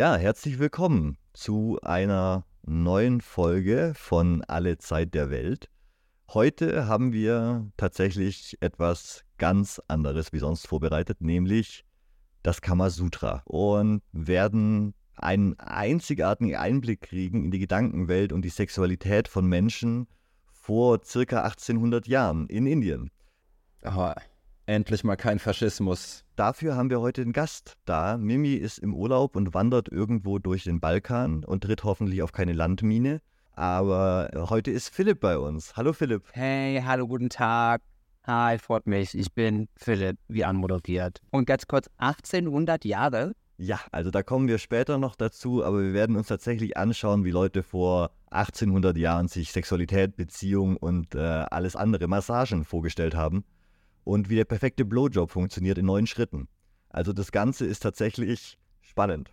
Ja, herzlich willkommen zu einer neuen Folge von Alle Zeit der Welt. Heute haben wir tatsächlich etwas ganz anderes wie sonst vorbereitet, nämlich das Kamasutra und werden einen einzigartigen Einblick kriegen in die Gedankenwelt und die Sexualität von Menschen vor circa 1800 Jahren in Indien. Oh, endlich mal kein Faschismus. Dafür haben wir heute einen Gast da. Mimi ist im Urlaub und wandert irgendwo durch den Balkan und tritt hoffentlich auf keine Landmine. Aber heute ist Philipp bei uns. Hallo Philipp. Hey, hallo, guten Tag. Hi, freut mich. Ich bin Philipp, wie anmoderiert. Und ganz kurz, 1800 Jahre? Ja, also da kommen wir später noch dazu, aber wir werden uns tatsächlich anschauen, wie Leute vor 1800 Jahren sich Sexualität, Beziehung und äh, alles andere, Massagen vorgestellt haben und wie der perfekte Blowjob funktioniert in neun Schritten. Also das Ganze ist tatsächlich spannend.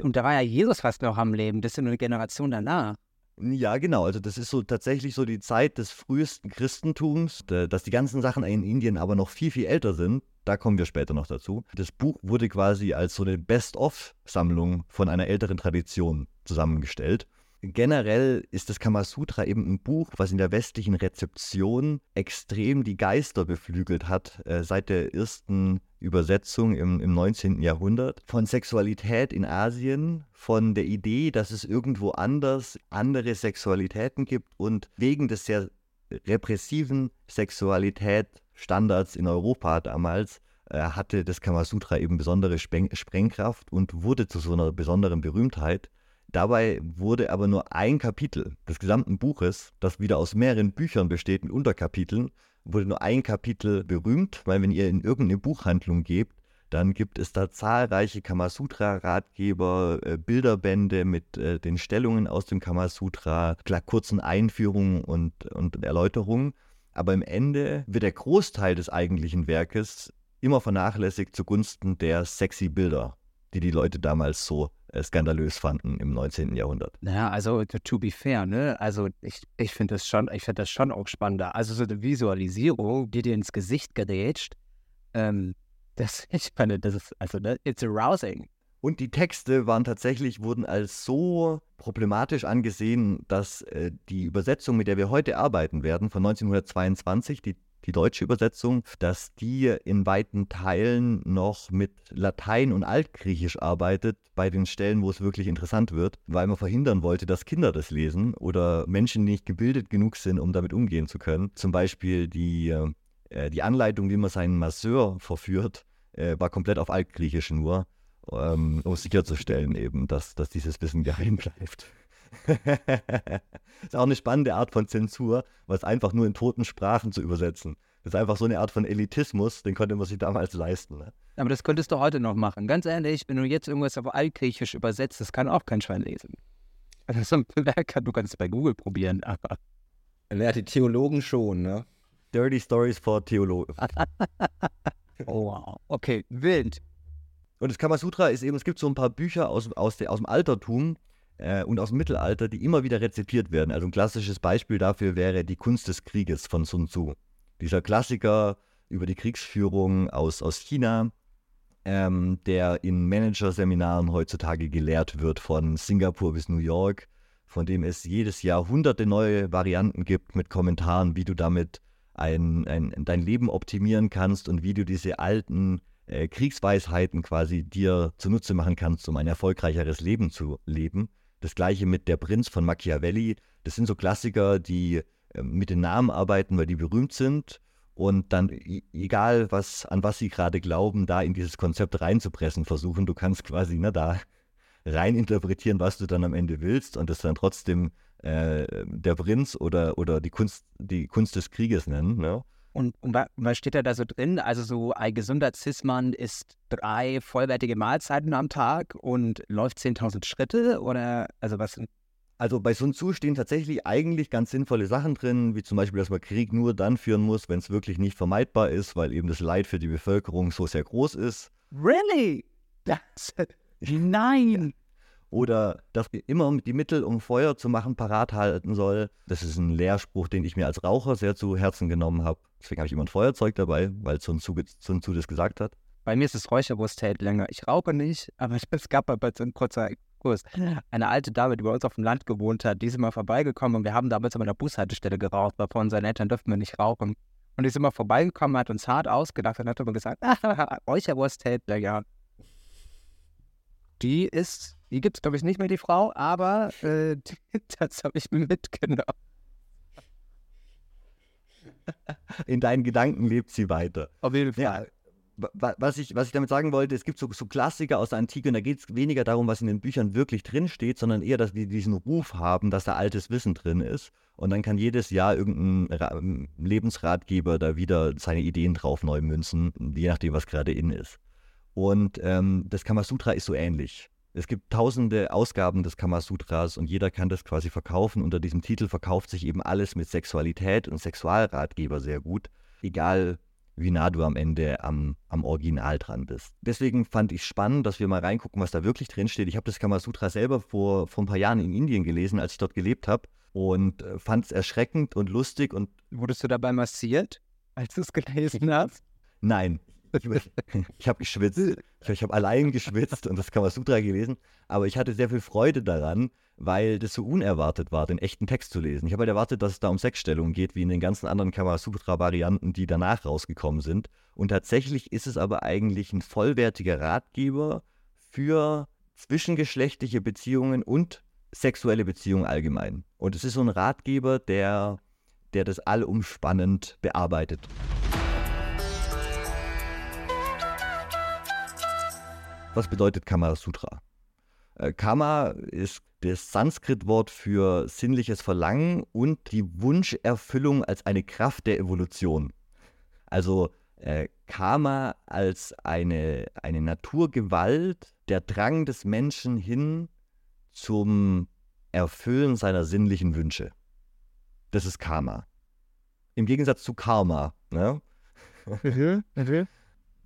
Und da war ja Jesus fast noch am Leben, das ist ja nur eine Generation danach. Ja, genau. Also das ist so tatsächlich so die Zeit des frühesten Christentums, dass die ganzen Sachen in Indien aber noch viel, viel älter sind. Da kommen wir später noch dazu. Das Buch wurde quasi als so eine Best-of-Sammlung von einer älteren Tradition zusammengestellt. Generell ist das Kamasutra eben ein Buch, was in der westlichen Rezeption extrem die Geister beflügelt hat, äh, seit der ersten Übersetzung im, im 19. Jahrhundert. Von Sexualität in Asien, von der Idee, dass es irgendwo anders andere Sexualitäten gibt und wegen des sehr repressiven Sexualitätsstandards in Europa damals äh, hatte das Kamasutra eben besondere Spreng Sprengkraft und wurde zu so einer besonderen Berühmtheit. Dabei wurde aber nur ein Kapitel des gesamten Buches, das wieder aus mehreren Büchern besteht mit Unterkapiteln, wurde nur ein Kapitel berühmt, weil wenn ihr in irgendeine Buchhandlung gebt, dann gibt es da zahlreiche Kamasutra-Ratgeber, äh, Bilderbände mit äh, den Stellungen aus dem Kamasutra, kurzen Einführungen und, und Erläuterungen. Aber im Ende wird der Großteil des eigentlichen Werkes immer vernachlässigt zugunsten der sexy Bilder, die die Leute damals so skandalös fanden im 19. Jahrhundert. Naja, also to be fair, ne? Also ich, ich finde das schon, ich finde das schon auch spannender. Also so eine Visualisierung, die dir ins Gesicht gerätscht, ähm, das, ich finde, das ist, also, ne, it's arousing. Und die Texte waren tatsächlich, wurden als so problematisch angesehen, dass äh, die Übersetzung, mit der wir heute arbeiten werden, von 1922, die die deutsche Übersetzung, dass die in weiten Teilen noch mit Latein und Altgriechisch arbeitet, bei den Stellen, wo es wirklich interessant wird, weil man verhindern wollte, dass Kinder das lesen oder Menschen, die nicht gebildet genug sind, um damit umgehen zu können. Zum Beispiel die, äh, die Anleitung, wie man seinen Masseur verführt, äh, war komplett auf Altgriechisch nur, ähm, um sicherzustellen eben, dass, dass dieses Wissen geheim bleibt. ist auch eine spannende Art von Zensur, was einfach nur in toten Sprachen zu übersetzen. Das ist einfach so eine Art von Elitismus, den konnte man sich damals leisten. Ne? Aber das könntest du heute noch machen. Ganz ehrlich, wenn du jetzt irgendwas auf Altgriechisch übersetzt, das kann auch kein Schwein lesen. Also, du kannst es bei Google probieren, aber. Ja, die Theologen schon, ne? Dirty Stories for Theologen. oh, wow. Okay, wild. Und das Kamasutra ist eben, es gibt so ein paar Bücher aus, aus, de, aus dem Altertum, äh, und aus dem Mittelalter, die immer wieder rezitiert werden. Also ein klassisches Beispiel dafür wäre Die Kunst des Krieges von Sun Tzu. Dieser Klassiker über die Kriegsführung aus, aus China, ähm, der in Managerseminaren heutzutage gelehrt wird, von Singapur bis New York, von dem es jedes Jahr hunderte neue Varianten gibt mit Kommentaren, wie du damit ein, ein, dein Leben optimieren kannst und wie du diese alten äh, Kriegsweisheiten quasi dir zunutze machen kannst, um ein erfolgreicheres Leben zu leben. Das gleiche mit Der Prinz von Machiavelli. Das sind so Klassiker, die äh, mit den Namen arbeiten, weil die berühmt sind. Und dann, egal was, an was sie gerade glauben, da in dieses Konzept reinzupressen versuchen. Du kannst quasi ne, da rein interpretieren, was du dann am Ende willst und das dann trotzdem äh, der Prinz oder, oder die, Kunst, die Kunst des Krieges nennen. Ne? Und, und, was steht da, da so drin? Also so ein gesunder Cis-Mann isst drei vollwertige Mahlzeiten am Tag und läuft 10.000 Schritte oder also was? Also bei Sun Tzu stehen tatsächlich eigentlich ganz sinnvolle Sachen drin, wie zum Beispiel, dass man Krieg nur dann führen muss, wenn es wirklich nicht vermeidbar ist, weil eben das Leid für die Bevölkerung so sehr groß ist. Really? Das, nein! Oder dass wir immer die Mittel, um Feuer zu machen, parat halten soll. Das ist ein Lehrspruch, den ich mir als Raucher sehr zu Herzen genommen habe. Deswegen habe ich immer ein Feuerzeug dabei, weil Sun Tzu, Sun Tzu das gesagt hat. Bei mir ist es Räucherwurst hält länger. Ich rauche nicht, aber es gab bei so ein kurzer Kurs. Eine alte Dame, die bei uns auf dem Land gewohnt hat, die ist immer vorbeigekommen und wir haben damals an einer Bushaltestelle geraucht, weil von unseren Eltern dürfen wir nicht rauchen. Und die ist immer vorbeigekommen, hat uns hart ausgedacht und hat immer gesagt, Räucherwurst hält länger. Die ist, die gibt es glaube ich nicht mehr, die Frau, aber äh, das habe ich mir mitgenommen. In deinen Gedanken lebt sie weiter. Auf jeden Fall. Ja, was ich, was ich damit sagen wollte, es gibt so, so Klassiker aus der Antike und da geht es weniger darum, was in den Büchern wirklich drinsteht, sondern eher, dass wir diesen Ruf haben, dass da altes Wissen drin ist. Und dann kann jedes Jahr irgendein Ra Lebensratgeber da wieder seine Ideen drauf neu münzen, je nachdem, was gerade in ist. Und ähm, das Kamasutra ist so ähnlich. Es gibt tausende Ausgaben des Kamasutras und jeder kann das quasi verkaufen. Unter diesem Titel verkauft sich eben alles mit Sexualität und Sexualratgeber sehr gut. Egal, wie nah du am Ende am, am Original dran bist. Deswegen fand ich spannend, dass wir mal reingucken, was da wirklich drin steht. Ich habe das Kamasutra selber vor, vor ein paar Jahren in Indien gelesen, als ich dort gelebt habe und äh, fand es erschreckend und lustig. Und Wurdest du dabei massiert, als du es gelesen hast? Nein, ich, habe geschwitzt. Ich, ich habe allein geschwitzt und das Kamasutra gelesen. Aber ich hatte sehr viel Freude daran, weil das so unerwartet war, den echten Text zu lesen. Ich habe halt erwartet, dass es da um Sexstellungen geht, wie in den ganzen anderen Kamasutra-Varianten, die danach rausgekommen sind. Und tatsächlich ist es aber eigentlich ein vollwertiger Ratgeber für zwischengeschlechtliche Beziehungen und sexuelle Beziehungen allgemein. Und es ist so ein Ratgeber, der, der das allumspannend bearbeitet. Was bedeutet Kamasutra? Äh, Kama ist das Sanskrit-Wort für sinnliches Verlangen und die Wunscherfüllung als eine Kraft der Evolution. Also äh, Karma als eine, eine Naturgewalt, der Drang des Menschen hin zum Erfüllen seiner sinnlichen Wünsche. Das ist Karma. Im Gegensatz zu Karma. Ne?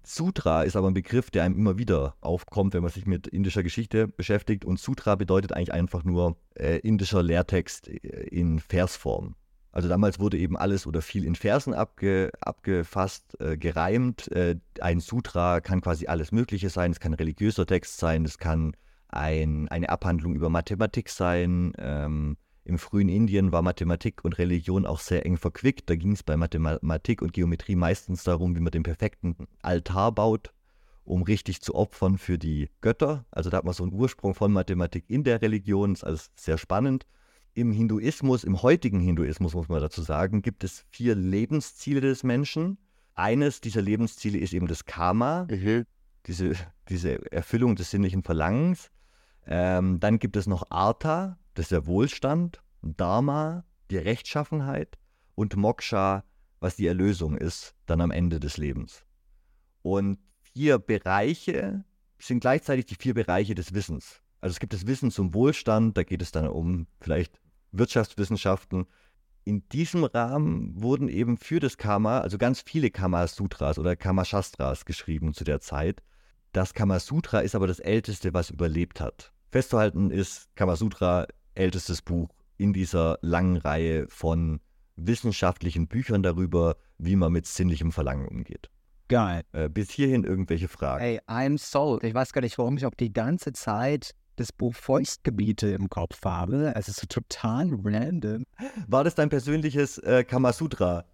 Sutra ist aber ein Begriff, der einem immer wieder aufkommt, wenn man sich mit indischer Geschichte beschäftigt. Und Sutra bedeutet eigentlich einfach nur äh, indischer Lehrtext äh, in Versform. Also damals wurde eben alles oder viel in Versen abge, abgefasst, äh, gereimt. Äh, ein Sutra kann quasi alles Mögliche sein. Es kann religiöser Text sein, es kann ein, eine Abhandlung über Mathematik sein. Ähm, im frühen Indien war Mathematik und Religion auch sehr eng verquickt. Da ging es bei Mathematik und Geometrie meistens darum, wie man den perfekten Altar baut, um richtig zu opfern für die Götter. Also da hat man so einen Ursprung von Mathematik in der Religion. Das ist alles sehr spannend. Im Hinduismus, im heutigen Hinduismus muss man dazu sagen, gibt es vier Lebensziele des Menschen. Eines dieser Lebensziele ist eben das Karma, Mhm. diese, diese Erfüllung des sinnlichen Verlangens. Ähm, dann gibt es noch Artha, das ist der Wohlstand, Dharma, die Rechtschaffenheit und Moksha, was die Erlösung ist, dann am Ende des Lebens. Und vier Bereiche sind gleichzeitig die vier Bereiche des Wissens. Also es gibt das Wissen zum Wohlstand, da geht es dann um vielleicht Wirtschaftswissenschaften. In diesem Rahmen wurden eben für das Karma, also ganz viele Kama-Sutras oder Kama-Shastras geschrieben zu der Zeit. Das Kamasutra ist aber das älteste, was überlebt hat. Festzuhalten ist Kamasutra ältestes Buch in dieser langen Reihe von wissenschaftlichen Büchern darüber, wie man mit sinnlichem Verlangen umgeht. Geil. Äh, bis hierhin irgendwelche Fragen. Ey, I'm sold. Ich weiß gar nicht, warum ich auch die ganze Zeit das Buch Feuchtgebiete im Kopf habe. Es ist so total random. War das dein persönliches äh, Kamasutra?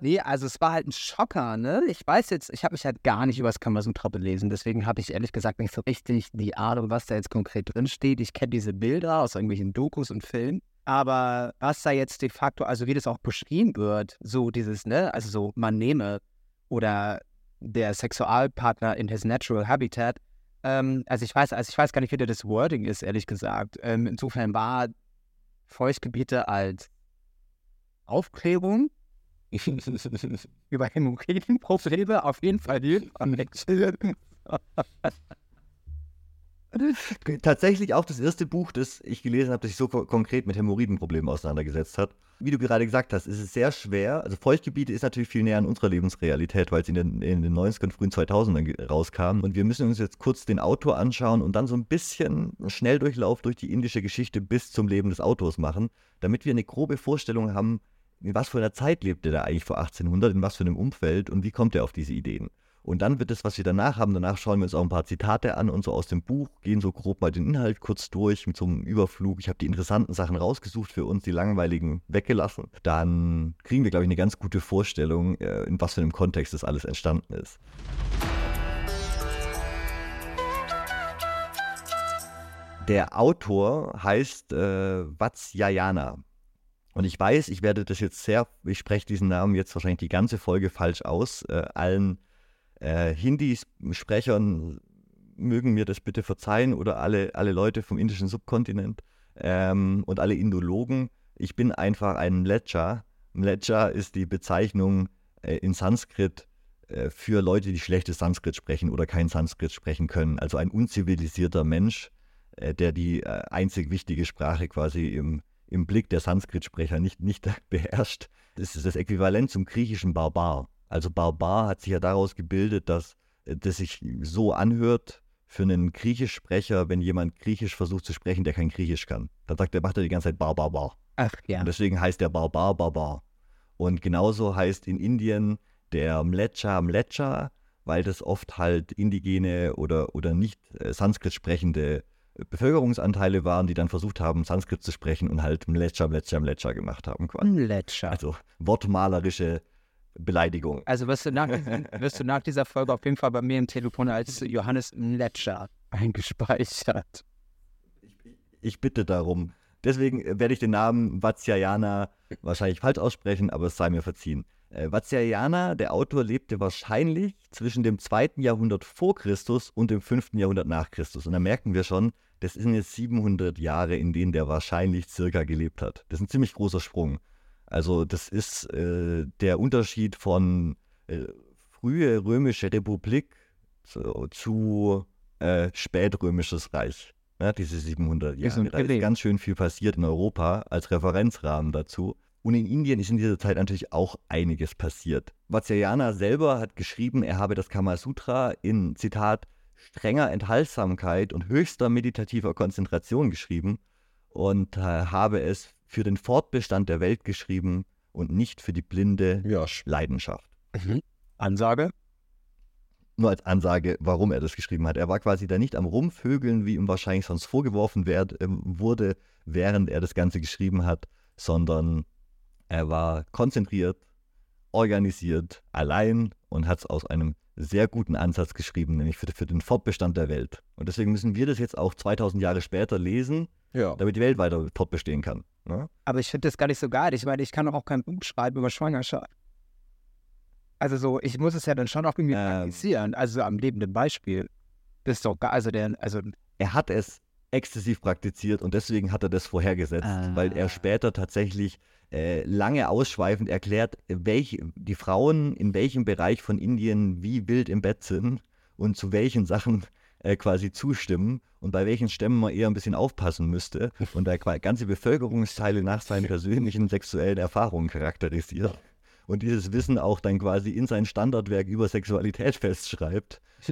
Nee, also es war halt ein Schocker, ne? Ich weiß jetzt, ich habe mich halt gar nicht über das Kamasutra belesen, deswegen habe ich ehrlich gesagt nicht so richtig die Ahnung, was da jetzt konkret drin steht. Ich kenne diese Bilder aus irgendwelchen Dokus und Filmen, aber was da jetzt de facto, also wie das auch beschrieben wird, so dieses, ne, also so man nehme oder der Sexualpartner in his natural habitat, ähm, also ich weiß, also ich weiß gar nicht, wie das Wording ist, ehrlich gesagt. Ähm, insofern war Feuchtgebiete als Aufklärung über Hämorrhoidenprobleme auf jeden Fall hilfreich. Tatsächlich auch das erste Buch, das ich gelesen habe, das sich so ko konkret mit Hämorrhoidenproblemen auseinandergesetzt hat. Wie du gerade gesagt hast, ist es sehr schwer. Also Feuchtgebiete ist natürlich viel näher an unserer Lebensrealität, weil es in den, in den 90ern und frühen 2000ern rauskam. Und wir müssen uns jetzt kurz den Autor anschauen und dann so ein bisschen einen Schnelldurchlauf durch die indische Geschichte bis zum Leben des Autors machen, damit wir eine grobe Vorstellung haben, in was für einer Zeit lebt er da eigentlich vor 1800, in was für einem Umfeld und wie kommt er auf diese Ideen. Und dann wird das, was wir danach haben, danach schauen wir uns auch ein paar Zitate an und so aus dem Buch, gehen so grob mal den Inhalt kurz durch mit so einem Überflug. Ich habe die interessanten Sachen rausgesucht für uns, die langweiligen weggelassen. Dann kriegen wir, glaube ich, eine ganz gute Vorstellung, äh, in was für einem Kontext das alles entstanden ist. Der Autor heißt äh, Vatsyayana. Und ich weiß, ich werde das jetzt sehr, ich spreche diesen Namen jetzt wahrscheinlich die ganze Folge falsch aus. Äh, allen äh, Hindi-Sprechern mögen mir das bitte verzeihen oder alle, alle Leute vom indischen Subkontinent ähm, und alle Indologen. Ich bin einfach ein Mlecha. Mlecha ist die Bezeichnung äh, in Sanskrit äh, für Leute, die schlechtes Sanskrit sprechen oder kein Sanskrit sprechen können. Also ein unzivilisierter Mensch, äh, der die äh, einzig wichtige Sprache quasi im, im Blick der Sanskrit-Sprecher nicht, nicht beherrscht. Das ist das Äquivalent zum griechischen Barbar. Also Barbar hat sich ja daraus gebildet, dass äh, das sich so anhört für einen Griechischsprecher, wenn jemand Griechisch versucht zu sprechen, der kein Griechisch kann. Dann sagt er, macht er die ganze Zeit Bar, Bar, Bar. Ach ja. Und deswegen heißt der Barbar Barbar. Und genauso heißt in Indien der Mlecha Mlecha, weil das oft halt indigene oder, oder nicht äh, Sanskrit sprechende Bevölkerungsanteile waren, die dann versucht haben, Sanskrit zu sprechen und halt Mlecha, Mlecha, Mlecha gemacht haben. Mlecha. Also wortmalerische Beleidigung. Also wirst du, nach, wirst du nach dieser Folge auf jeden Fall bei mir im Telefon als Johannes Mletscher eingespeichert. Ich, ich bitte darum. Deswegen werde ich den Namen Vatsyayana wahrscheinlich falsch aussprechen, aber es sei mir verziehen. Äh, Vatsyayana, der Autor, lebte wahrscheinlich zwischen dem 2. Jahrhundert vor Christus und dem 5. Jahrhundert nach Christus. Und da merken wir schon, das sind jetzt 700 Jahre, in denen der wahrscheinlich circa gelebt hat. Das ist ein ziemlich großer Sprung. Also das ist äh, der Unterschied von äh, frühe römische Republik zu, zu äh, spätrömisches Reich. Ja, diese 700 Jahre. Da ist ganz schön viel passiert in Europa als Referenzrahmen dazu. Und in Indien ist in dieser Zeit natürlich auch einiges passiert. Vatsyayana selber hat geschrieben, er habe das Kamasutra in, Zitat, strenger Enthaltsamkeit und höchster meditativer Konzentration geschrieben und äh, habe es für den Fortbestand der Welt geschrieben und nicht für die blinde ja. Leidenschaft. Mhm. Ansage? Nur als Ansage, warum er das geschrieben hat. Er war quasi da nicht am Rumvögeln, wie ihm wahrscheinlich sonst vorgeworfen werd, äh, wurde, während er das Ganze geschrieben hat, sondern er war konzentriert, organisiert, allein und hat es aus einem sehr guten Ansatz geschrieben, nämlich für, für, den Fortbestand der Welt. Und deswegen müssen wir das jetzt auch 2000 Jahre später lesen, ja. damit die Welt weiter fortbestehen kann. Ne? Aber ich finde das gar nicht so geil. Ich meine, ich kann doch auch kein Buch schreiben über Schwangerschaft. Also so, ich muss es ja dann schon auch irgendwie ähm, praktizieren. Also am lebenden Beispiel. Das ist doch geil. Also der, also er hat es exzessiv praktiziert und deswegen hat er das vorhergesetzt, ah. weil er später tatsächlich äh, lange ausschweifend erklärt, welche, die Frauen in welchem Bereich von Indien wie wild im Bett sind und zu welchen Sachen äh, quasi zustimmen und bei welchen Stämmen man eher ein bisschen aufpassen müsste und da ganze Bevölkerungsteile nach seinen persönlichen sexuellen Erfahrungen charakterisiert und dieses Wissen auch dann quasi in sein Standardwerk über Sexualität festschreibt.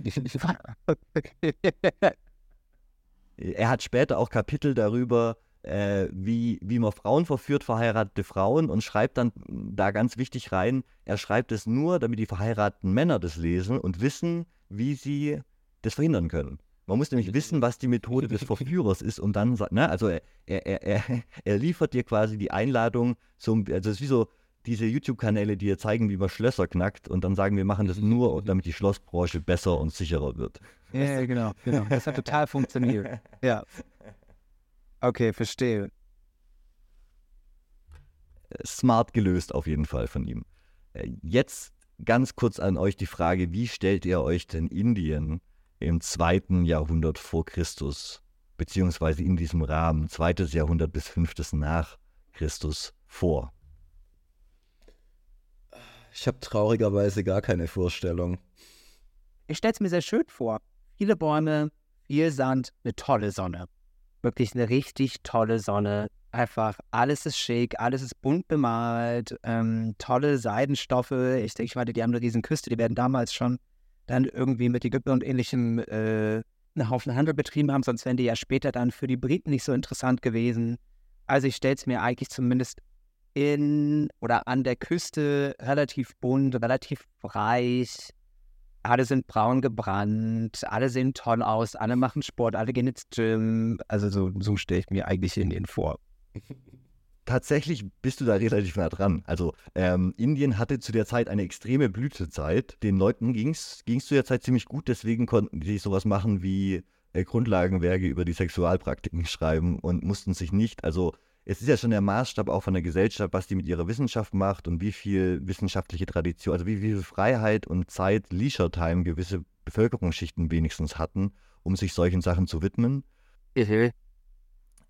er hat später auch Kapitel darüber, äh, wie, wie man Frauen verführt, verheiratete Frauen, und schreibt dann da ganz wichtig rein, er schreibt es nur, damit die verheirateten Männer das lesen und wissen, wie sie das verhindern können. Man muss nämlich wissen, was die Methode des Verführers ist, um dann, ne, also er, er, er, er liefert dir quasi die Einladung zum, also es ist wie so diese YouTube-Kanäle, die dir zeigen, wie man Schlösser knackt und dann sagen, wir machen das nur, damit die Schlossbranche besser und sicherer wird. Ja, genau, genau. Das hat total funktioniert. Ja. Okay, verstehe. Smart gelöst auf jeden Fall von ihm. Äh, jetzt ganz kurz an euch die Frage, wie stellt ihr euch denn Indien im zweiten Jahrhundert vor Christus, beziehungsweise in diesem Rahmen, zweites Jahrhundert bis fünftes nach Christus vor? Ich habe traurigerweise gar keine Vorstellung. Ich stelle es mir sehr schön vor. Viele Bäume, viel Sand, eine tolle Sonne wirklich eine richtig tolle Sonne. Einfach alles ist schick, alles ist bunt bemalt, ähm, tolle Seidenstoffe. Ich denke, ich meine, die haben eine riesen Küste, die werden damals schon dann irgendwie mit Ägypten und ähnlichem äh, einen Haufen Handel betrieben haben, sonst wären die ja später dann für die Briten nicht so interessant gewesen. Also ich stelle es mir eigentlich zumindest in oder an der Küste relativ bunt, relativ reich. Alle sind braun gebrannt, alle sehen toll aus, alle machen Sport, alle gehen ins Gym. Also so, so stelle ich mir eigentlich Indien vor. Tatsächlich bist du da relativ nah dran. Also ähm, Indien hatte zu der Zeit eine extreme Blütezeit. Den Leuten ging es zu der Zeit ziemlich gut, deswegen konnten die sowas machen wie äh, Grundlagenwerke über die Sexualpraktiken schreiben und mussten sich nicht, also es ist ja schon der Maßstab auch von der Gesellschaft, was die mit ihrer Wissenschaft macht und wie viel wissenschaftliche Tradition, also wie, wie viel Freiheit und Zeit, Leisure Time gewisse Bevölkerungsschichten wenigstens hatten, um sich solchen Sachen zu widmen. Mhm.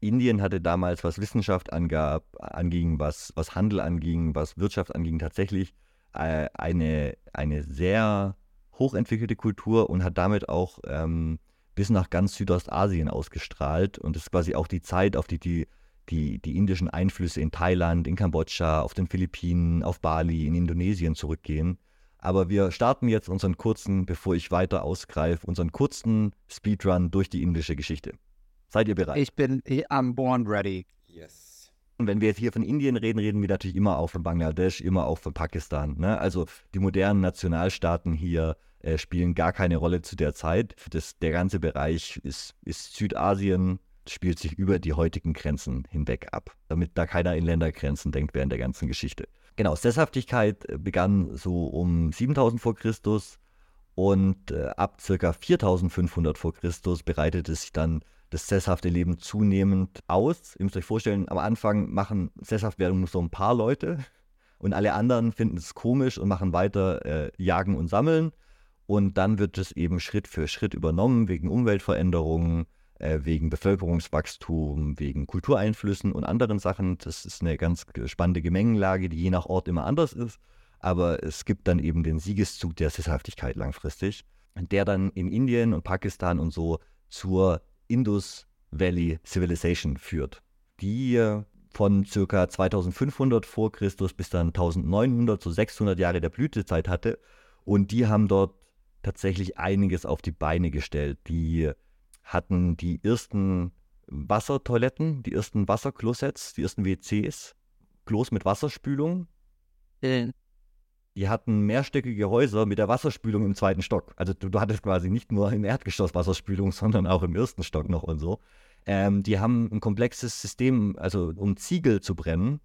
Indien hatte damals, was Wissenschaft angab, anging, was, was Handel anging, was Wirtschaft anging, tatsächlich äh, eine, eine sehr hochentwickelte Kultur und hat damit auch ähm, bis nach ganz Südostasien ausgestrahlt. Und das ist quasi auch die Zeit, auf die die die, die indischen Einflüsse in Thailand, in Kambodscha, auf den Philippinen, auf Bali, in Indonesien zurückgehen. Aber wir starten jetzt unseren kurzen, bevor ich weiter ausgreife, unseren kurzen Speedrun durch die indische Geschichte. Seid ihr bereit? Ich bin, I'm born ready. Yes. Und wenn wir jetzt hier von Indien reden, reden wir natürlich immer auch von Bangladesch, immer auch von Pakistan. Ne? Also die modernen Nationalstaaten hier äh, spielen gar keine Rolle zu der Zeit. Das, der ganze Bereich ist, ist Südasien, spielt sich über die heutigen Grenzen hinweg ab, damit da keiner in Ländergrenzen denkt während der ganzen Geschichte. Genau, Sesshaftigkeit äh, begann so um 7000 vor Christus und äh, ab circa 4500 vor Christus bereitete sich dann das sesshafte Leben zunehmend aus. Ihr müsst euch vorstellen, am Anfang machen Sesshaftwerdung nur so ein paar Leute und alle anderen finden es komisch und machen weiter äh, Jagen und Sammeln. Und dann wird es eben Schritt für Schritt übernommen wegen Umweltveränderungen, wegen Bevölkerungswachstum, wegen Kultureinflüssen und anderen Sachen. Das ist eine ganz spannende Gemengenlage, die je nach Ort immer anders ist. Aber es gibt dann eben den Siegeszug der Sesshaftigkeit langfristig, der dann in Indien und Pakistan und so zur Indus Valley Civilization führt, die äh, von circa 2500 vor Christus bis dann 1900, so 600 Jahre der Blütezeit hatte. Und die haben dort tatsächlich einiges auf die Beine gestellt. Die hatten die ersten Wassertoiletten, die ersten Wasserklosets, die ersten WCs, Klos mit Wasserspülung. Mhm. Die hatten mehrstöckige Häuser mit der Wasserspülung im zweiten Stock. Also du, du hattest quasi nicht nur im Erdgeschoss Wasserspülung, sondern auch im ersten Stock noch und so. Ähm, die haben ein komplexes System, also um Ziegel zu brennen,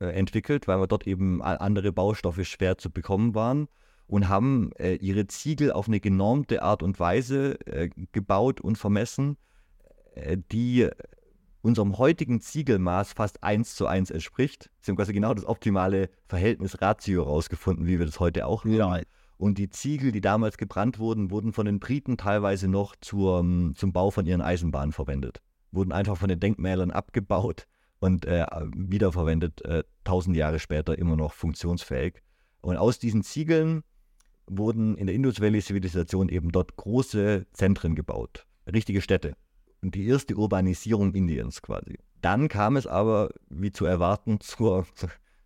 äh, entwickelt, weil dort eben andere Baustoffe schwer zu bekommen waren und haben äh, ihre Ziegel auf eine genormte Art und Weise äh, gebaut und vermessen, äh, die unserem heutigen Ziegelmaß fast eins zu eins entspricht. Sie haben quasi genau das optimale Verhältnis Ratio rausgefunden, wie wir das heute auch haben. Ja. Und die Ziegel, die damals gebrannt wurden, wurden von den Briten teilweise noch zur, zum Bau von ihren Eisenbahnen verwendet. Wurden einfach von den Denkmälern abgebaut und äh, wiederverwendet, äh, tausend Jahre später immer noch funktionsfähig. Und aus diesen Ziegeln wurden in der Indus Valley Zivilisation eben dort große Zentren gebaut, richtige Städte. Und die erste Urbanisierung Indiens quasi. Dann kam es aber, wie zu erwarten, zur,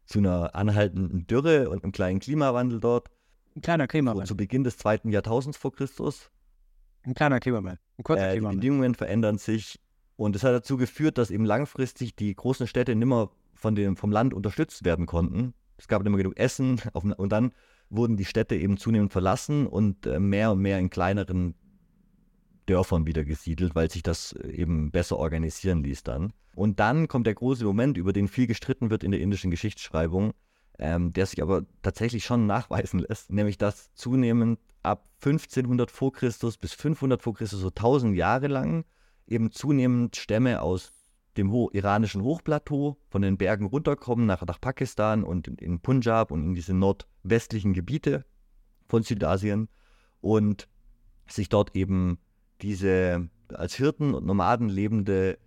zu einer anhaltenden Dürre und einem kleinen Klimawandel dort. Ein kleiner So Klimawandel. zu Beginn des zweiten Jahrtausends vor Christus. Ein kleiner Klimawandel. Ein kurzer Äh, die Klimawandel. Bedingungen verändern sich und es hat dazu geführt, dass eben langfristig die großen Städte nimmer von dem, vom Land unterstützt werden konnten. Es gab nicht mehr genug Essen auf, und dann wurden die Städte eben zunehmend verlassen und äh, mehr und mehr in kleineren Dörfern wieder gesiedelt, weil sich das äh, eben besser organisieren ließ dann. Und dann kommt der große Moment, über den viel gestritten wird in der indischen Geschichtsschreibung, ähm, der sich aber tatsächlich schon nachweisen lässt, nämlich dass zunehmend ab 1500 vor Christus bis 500 vor Christus, so 1000 Jahre lang, eben zunehmend Stämme aus dem Ho iranischen Hochplateau von den Bergen runterkommen nach, nach Pakistan und in, in Punjab und in diese nordwestlichen Gebiete von Südasien und sich dort eben diese als Hirten und Nomaden lebende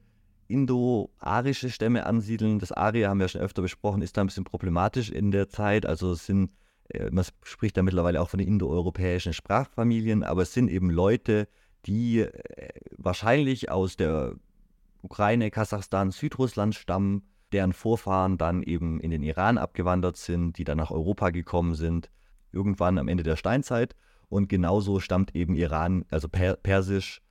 indo-arische Stämme ansiedeln. Das Arier haben wir schon öfter besprochen, ist da ein bisschen problematisch in der Zeit. Also es sind, äh, man spricht da mittlerweile auch von den indoeuropäischen Sprachfamilien, aber es sind eben Leute, die äh, wahrscheinlich aus der Ukraine, Kasachstan, Südrussland stammen, deren Vorfahren dann eben in den Iran abgewandert sind, die dann nach Europa gekommen sind, irgendwann am Ende der Steinzeit. Und genauso stammt eben Iran, also per Persisch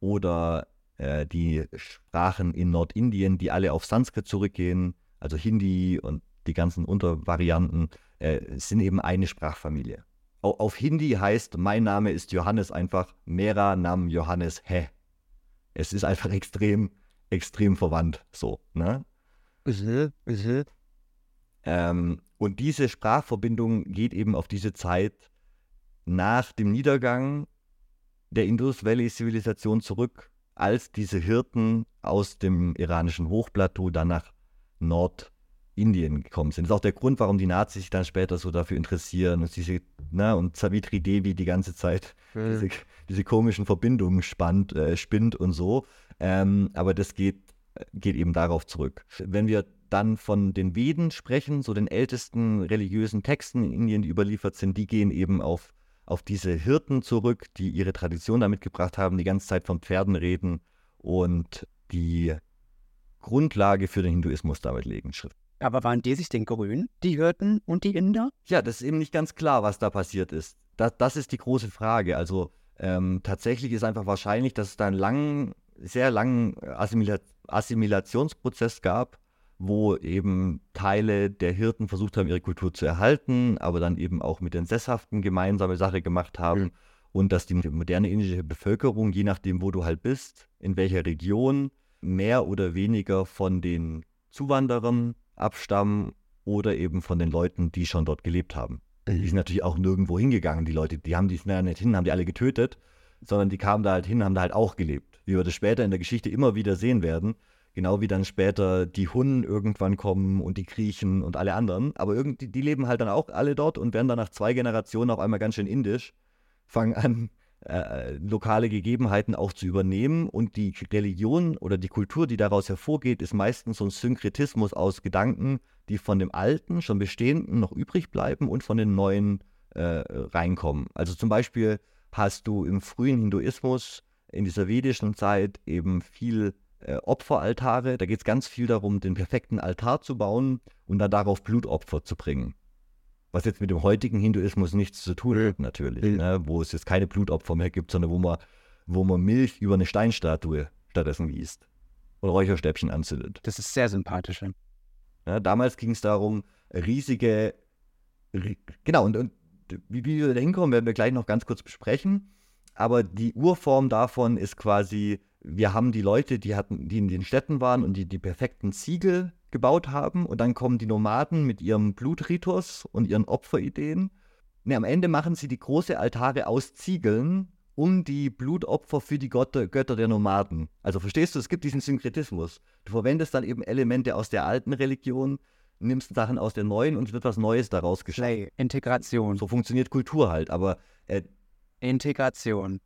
oder äh, die Sprachen in Nordindien, die alle auf Sanskrit zurückgehen, also Hindi und die ganzen Untervarianten, äh, sind eben eine Sprachfamilie. auf Hindi heißt mein Name ist Johannes einfach Mera Nam Johannes He. Es ist einfach extrem, extrem verwandt. So, ne? Mhm, mhm. Ähm, und diese Sprachverbindung geht eben auf diese Zeit nach dem Niedergang der Indus Valley-Zivilisation zurück, als diese Hirten aus dem iranischen Hochplateau dann nach Nordindien gekommen sind. Das ist auch der Grund, warum die Nazis sich dann später so dafür interessieren und diese, na, und Savitri Devi die ganze Zeit Mhm. diese, diese komischen Verbindungen spannt, äh, spinnt und so. Ähm, aber das geht, geht eben darauf zurück. Wenn wir dann von den Veden sprechen, so den ältesten religiösen Texten in Indien, die überliefert sind, die gehen eben auf, auf diese Hirten zurück, die ihre Tradition damit gebracht haben, die ganze Zeit von Pferden reden und die Grundlage für den Hinduismus damit legen. Schrift. Aber waren die sich den Grünen, die Hirten und die Inder? Ja, das ist eben nicht ganz klar, was da passiert ist. Das, das ist die große Frage. Also ähm, tatsächlich ist einfach wahrscheinlich, dass es da einen langen, sehr langen Assimila Assimilationsprozess gab, wo eben Teile der Hirten versucht haben, ihre Kultur zu erhalten, aber dann eben auch mit den Sesshaften gemeinsame Sache gemacht haben. Mhm. Und dass die moderne indische Bevölkerung, je nachdem, wo du halt bist, in welcher Region, mehr oder weniger von den Zuwanderern abstammen oder eben von den Leuten, die schon dort gelebt haben. Die sind natürlich auch nirgendwo hingegangen, die Leute. Die haben die ja nicht hin, haben die alle getötet, sondern die kamen da halt hin, haben da halt auch gelebt. Wie wir das später in der Geschichte immer wieder sehen werden. Genau wie dann später die Hunnen irgendwann kommen und die Griechen und alle anderen. Aber irgendwie, die leben halt dann auch alle dort und werden dann nach zwei Generationen auf einmal ganz schön indisch, fangen an, äh, lokale Gegebenheiten auch zu übernehmen. Und die Religion oder die Kultur, die daraus hervorgeht, ist meistens so ein Synkretismus aus Gedanken, die von dem Alten, schon Bestehenden noch übrig bleiben und von den Neuen äh, reinkommen. Also zum Beispiel hast du im frühen Hinduismus in dieser vedischen Zeit eben viel äh, Opferaltare. Da geht es ganz viel darum, den perfekten Altar zu bauen und dann darauf Blutopfer zu bringen. Was jetzt mit dem heutigen Hinduismus nichts zu tun hat, natürlich. Ne? Wo es jetzt keine Blutopfer mehr gibt, sondern wo man, wo man Milch über eine Steinstatue stattdessen gießt. Oder Räucherstäbchen anzündet. Das ist sehr sympathisch. ja. Damals ging es darum, riesige, ri genau, und, und wie, wie wir da hinkommen, werden wir gleich noch ganz kurz besprechen. Aber die Urform davon ist quasi, wir haben die Leute, die hatten, die in den Städten waren und die die perfekten Ziegel gebaut haben. Und dann kommen die Nomaden mit ihrem Blutritus und ihren Opferideen. Ne, am Ende machen sie die große Altare aus Ziegeln um die Blutopfer für die Götter, Götter der Nomaden. Also verstehst du, es gibt diesen Synkretismus. Du verwendest dann eben Elemente aus der alten Religion, nimmst Sachen aus der neuen und wird was Neues daraus geschaffen. Schley. Integration. So funktioniert Kultur halt. Aber äh, Integration.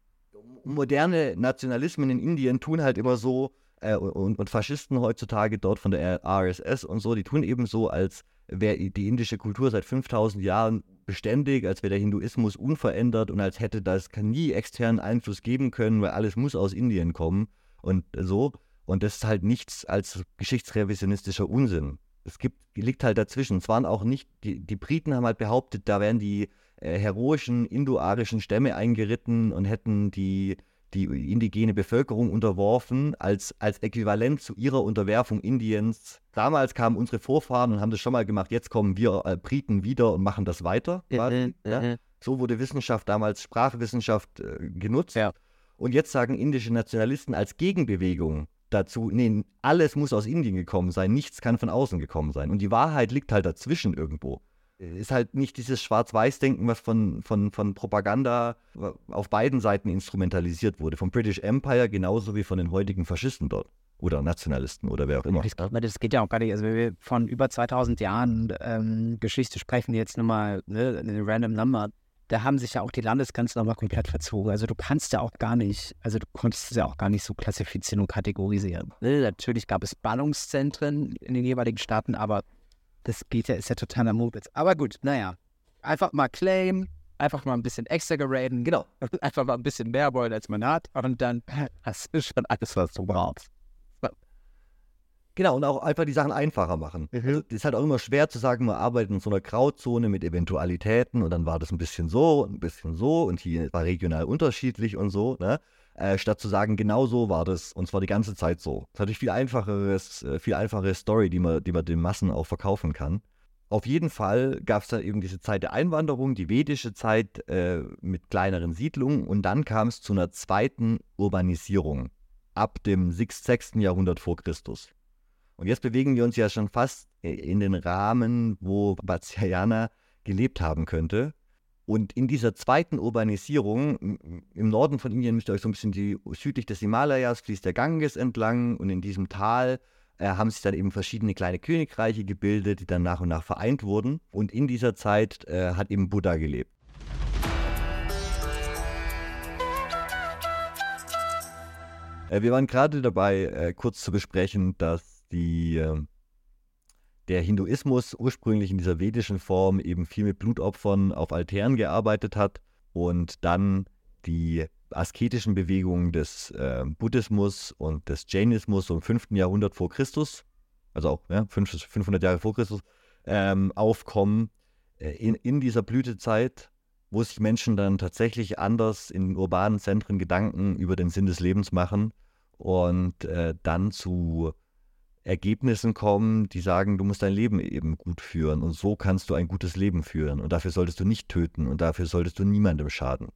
moderne Nationalismen in Indien tun halt immer so, äh, und, und Faschisten heutzutage dort von der RSS und so, die tun eben so, als wäre die indische Kultur seit 5000 Jahren beständig, als wäre der Hinduismus unverändert und als hätte das nie externen Einfluss geben können, weil alles muss aus Indien kommen und so. Und das ist halt nichts als geschichtsrevisionistischer Unsinn. Es gibt, liegt halt dazwischen. Es waren auch nicht, die, die Briten haben halt behauptet, da wären die äh, heroischen indoarischen Stämme eingeritten und hätten die, die indigene Bevölkerung unterworfen als, als Äquivalent zu ihrer Unterwerfung Indiens. Damals kamen unsere Vorfahren und haben das schon mal gemacht. Jetzt kommen wir äh, Briten wieder und machen das weiter. quasi, ja? Mhm. So wurde Wissenschaft damals, Sprachwissenschaft äh, genutzt. Ja. Und jetzt sagen indische Nationalisten als Gegenbewegung dazu, nee, alles muss aus Indien gekommen sein, nichts kann von außen gekommen sein. Und die Wahrheit liegt halt dazwischen irgendwo. Ist halt nicht dieses Schwarz-Weiß-Denken, was von, von, von Propaganda auf beiden Seiten instrumentalisiert wurde. Vom British Empire genauso wie von den heutigen Faschisten dort. Oder Nationalisten oder wer auch immer. Das, das geht ja auch gar nicht. Also, wenn wir von über 2000 Jahren ähm, Geschichte sprechen, jetzt nur mal ne, eine random Number, da haben sich ja auch die Landesgrenzen nochmal komplett verzogen. Also, du kannst ja auch gar nicht, also, du konntest es ja auch gar nicht so klassifizieren und kategorisieren. Ne? Natürlich gab es Ballungszentren in den jeweiligen Staaten, aber das geht ja, ist ja totaler Mumpitz. Aber gut, naja, einfach mal claim, einfach mal ein bisschen exaggeraten, Genau. einfach mal ein bisschen mehr wollen, als man hat, und dann hast du schon alles, was du brauchst. Genau, und auch einfach die Sachen einfacher machen. Mhm. Also, es ist halt auch immer schwer zu sagen, wir arbeiten in so einer Grauzone mit Eventualitäten und dann war das ein bisschen so und ein bisschen so und hier war regional unterschiedlich und so, ne? Äh, statt zu sagen, genau so war das und zwar die ganze Zeit so. Das ist natürlich viel einfacheres, äh, viel einfache Story, die man, die man den Massen auch verkaufen kann. auf jeden Fall gab es da eben diese Zeit der Einwanderung, die vedische Zeit äh, mit kleineren Siedlungen und dann kam es zu einer zweiten Urbanisierung ab dem 6. 6. Jahrhundert vor Christus. Und jetzt bewegen wir uns ja schon fast in den Rahmen, wo Vatsyayana gelebt haben könnte. Und in dieser zweiten Urbanisierung, im Norden von Indien müsst ihr euch so ein bisschen die, südlich des Himalayas fließt der Ganges entlang und in diesem Tal äh, haben sich dann eben verschiedene kleine Königreiche gebildet, die dann nach und nach vereint wurden. Und in dieser Zeit äh, hat eben Buddha gelebt. Äh, wir waren gerade dabei, äh, kurz zu besprechen, dass die ähm, der Hinduismus ursprünglich in dieser vedischen Form eben viel mit Blutopfern auf Altären gearbeitet hat und dann die asketischen Bewegungen des äh, Buddhismus und des Jainismus im 5. Jahrhundert vor Christus, also auch ja, 500 Jahre vor Christus, ähm, aufkommen äh, in, in dieser Blütezeit, wo sich Menschen dann tatsächlich anders in urbanen Zentren Gedanken über den Sinn des Lebens machen und äh, dann zu Ergebnissen kommen, die sagen, du musst dein Leben eben gut führen und so kannst du ein gutes Leben führen und dafür solltest du nicht töten und dafür solltest du niemandem schaden.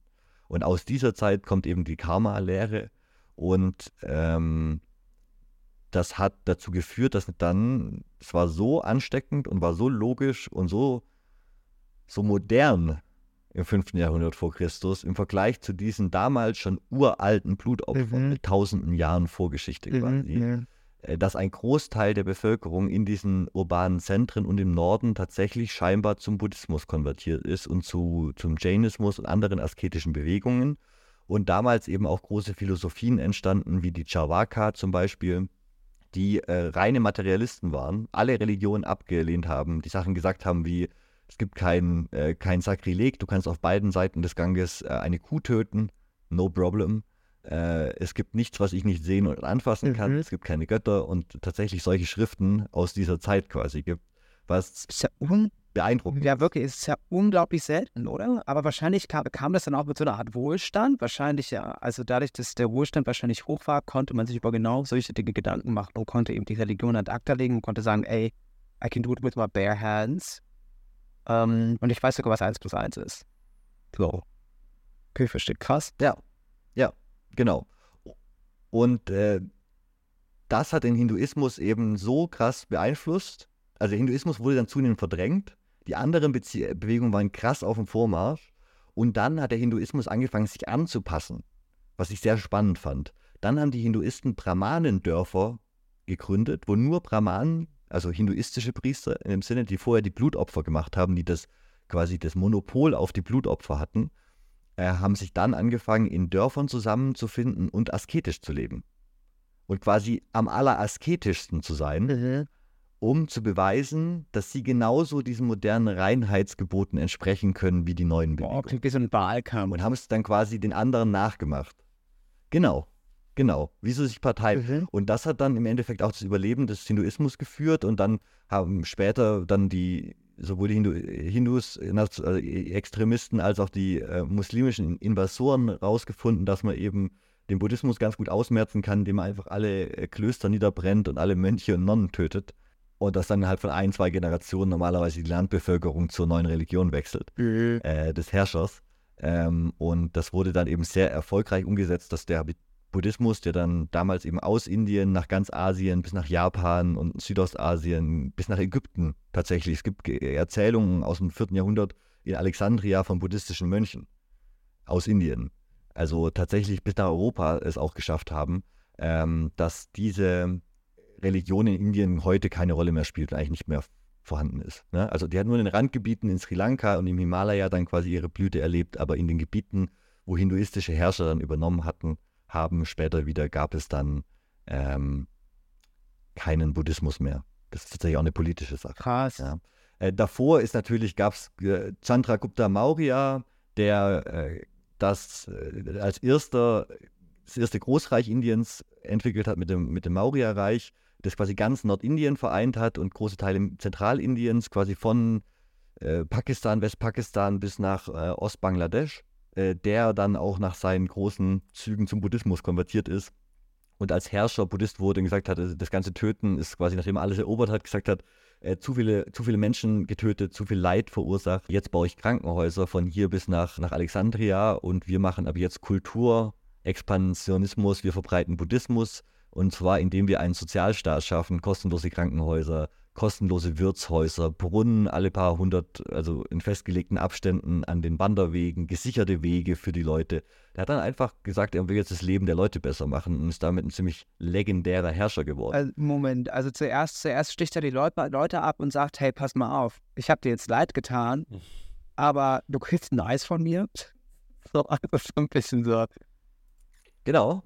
Und aus dieser Zeit kommt eben die Karma-Lehre und ähm, das hat dazu geführt, dass dann, es war so ansteckend und war so logisch und so, so modern im 5. Jahrhundert vor Christus im Vergleich zu diesen damals schon uralten Blutopfern mhm. mit tausenden Jahren Vorgeschichte mhm, quasi. Ja äh, dass ein Großteil der Bevölkerung in diesen urbanen Zentren und im Norden tatsächlich scheinbar zum Buddhismus konvertiert ist und zu, zum Jainismus und anderen asketischen Bewegungen. Und damals eben auch große Philosophien entstanden, wie die Charvaka zum Beispiel, die äh, reine Materialisten waren, alle Religionen abgelehnt haben, die Sachen gesagt haben wie, es gibt kein, äh, kein Sakrileg, du kannst auf beiden Seiten des Ganges äh, eine Kuh töten, no problem. Äh, es gibt nichts, was ich nicht sehen und anfassen kann. Mhm. Es gibt keine Götter und tatsächlich solche Schriften aus dieser Zeit quasi gibt, was ist ja beeindruckend. Ja, wirklich, ist ja unglaublich selten, oder? Aber wahrscheinlich kam, kam, das dann auch mit so einer Art Wohlstand. Wahrscheinlich ja, also dadurch, dass der Wohlstand wahrscheinlich hoch war, konnte man sich über genau solche Dinge Gedanken machen und konnte eben die Religion ad acta legen und konnte sagen, ey, I can do it with my bare hands. Um, ähm, und ich weiß sogar, was 1 plus 1 ist. So. Okay, verstehe. Krass. Ja. Genau. Und äh, das hat den Hinduismus eben so krass beeinflusst. Also der Hinduismus wurde dann zunehmend verdrängt. Die anderen Bezie Bewegungen waren krass auf dem Vormarsch. Und dann hat der Hinduismus angefangen, sich anzupassen, was ich sehr spannend fand. Dann haben die Hinduisten Brahmanendörfer gegründet, wo nur Brahmanen, also hinduistische Priester in dem Sinne, die vorher die Blutopfer gemacht haben, die das quasi das Monopol auf die Blutopfer hatten, haben sich dann angefangen, in Dörfern zusammenzufinden und asketisch zu leben. Und quasi am allerasketischsten zu sein, mhm. um zu beweisen, dass sie genauso diesen modernen Reinheitsgeboten entsprechen können wie die neuen Bewegungen. Boah, wie so ein Wahlkampf. Und haben es dann quasi den anderen nachgemacht. Genau. Genau, wie sie sich Partei. Mhm. Und das hat dann im Endeffekt auch das Überleben des Hinduismus geführt und dann haben später dann die sowohl die Hindu, Hindus, also Extremisten, als auch die äh, muslimischen Invasoren herausgefunden, dass man eben den Buddhismus ganz gut ausmerzen kann, indem man einfach alle äh, Klöster niederbrennt und alle Mönche und Nonnen tötet. Und dass dann halt von ein, zwei Generationen normalerweise die Landbevölkerung zur neuen Religion wechselt, mhm. äh, des Herrschers. Ähm, und das wurde dann eben sehr erfolgreich umgesetzt, dass der Buddhismus, der dann damals eben aus Indien nach ganz Asien bis nach Japan und Südostasien bis nach Ägypten tatsächlich. Es gibt Erzählungen aus dem 4. Jahrhundert in Alexandria von buddhistischen Mönchen aus Indien. Also tatsächlich bis nach Europa es auch geschafft haben, ähm, dass diese Religion in Indien heute keine Rolle mehr spielt und eigentlich nicht mehr vorhanden ist. Ne? Also die hat nur in den Randgebieten in Sri Lanka und im Himalaya dann quasi ihre Blüte erlebt, aber in den Gebieten, wo hinduistische Herrscher dann übernommen hatten, haben. Später wieder gab es dann ähm, keinen Buddhismus mehr. Das ist tatsächlich auch eine politische Sache. Krass. Ja. Äh, davor ist natürlich, gab es äh, Chandragupta Maurya, der äh, das äh, als erster, das erste Großreich Indiens entwickelt hat mit dem, mit dem Maurya-Reich, das quasi ganz Nordindien vereint hat und große Teile Zentralindiens, quasi von äh, Pakistan, Westpakistan bis nach äh, Ostbangladesch. Äh, der dann auch nach seinen großen Zügen zum Buddhismus konvertiert ist und als Herrscher Buddhist wurde und gesagt hat, also das ganze Töten ist quasi, nachdem er alles erobert hat, gesagt hat, äh, zu, viele, zu viele Menschen getötet, zu viel Leid verursacht. Jetzt baue ich Krankenhäuser von hier bis nach, nach Alexandria und wir machen aber jetzt Kultur, Expansionismus, wir verbreiten Buddhismus und zwar indem wir einen Sozialstaat schaffen, kostenlose Krankenhäuser, kostenlose Wirtshäuser, Brunnen alle paar hundert, also in festgelegten Abständen an den Wanderwegen, gesicherte Wege für die Leute. Er hat dann einfach gesagt, er will jetzt das Leben der Leute besser machen und ist damit ein ziemlich legendärer Herrscher geworden. Also, Moment, also zuerst, zuerst sticht er die Leute, Leute ab und sagt, hey, pass mal auf, ich habe dir jetzt leid getan, aber du kriegst ein Eis von mir. So, einfach so ein bisschen so. Genau.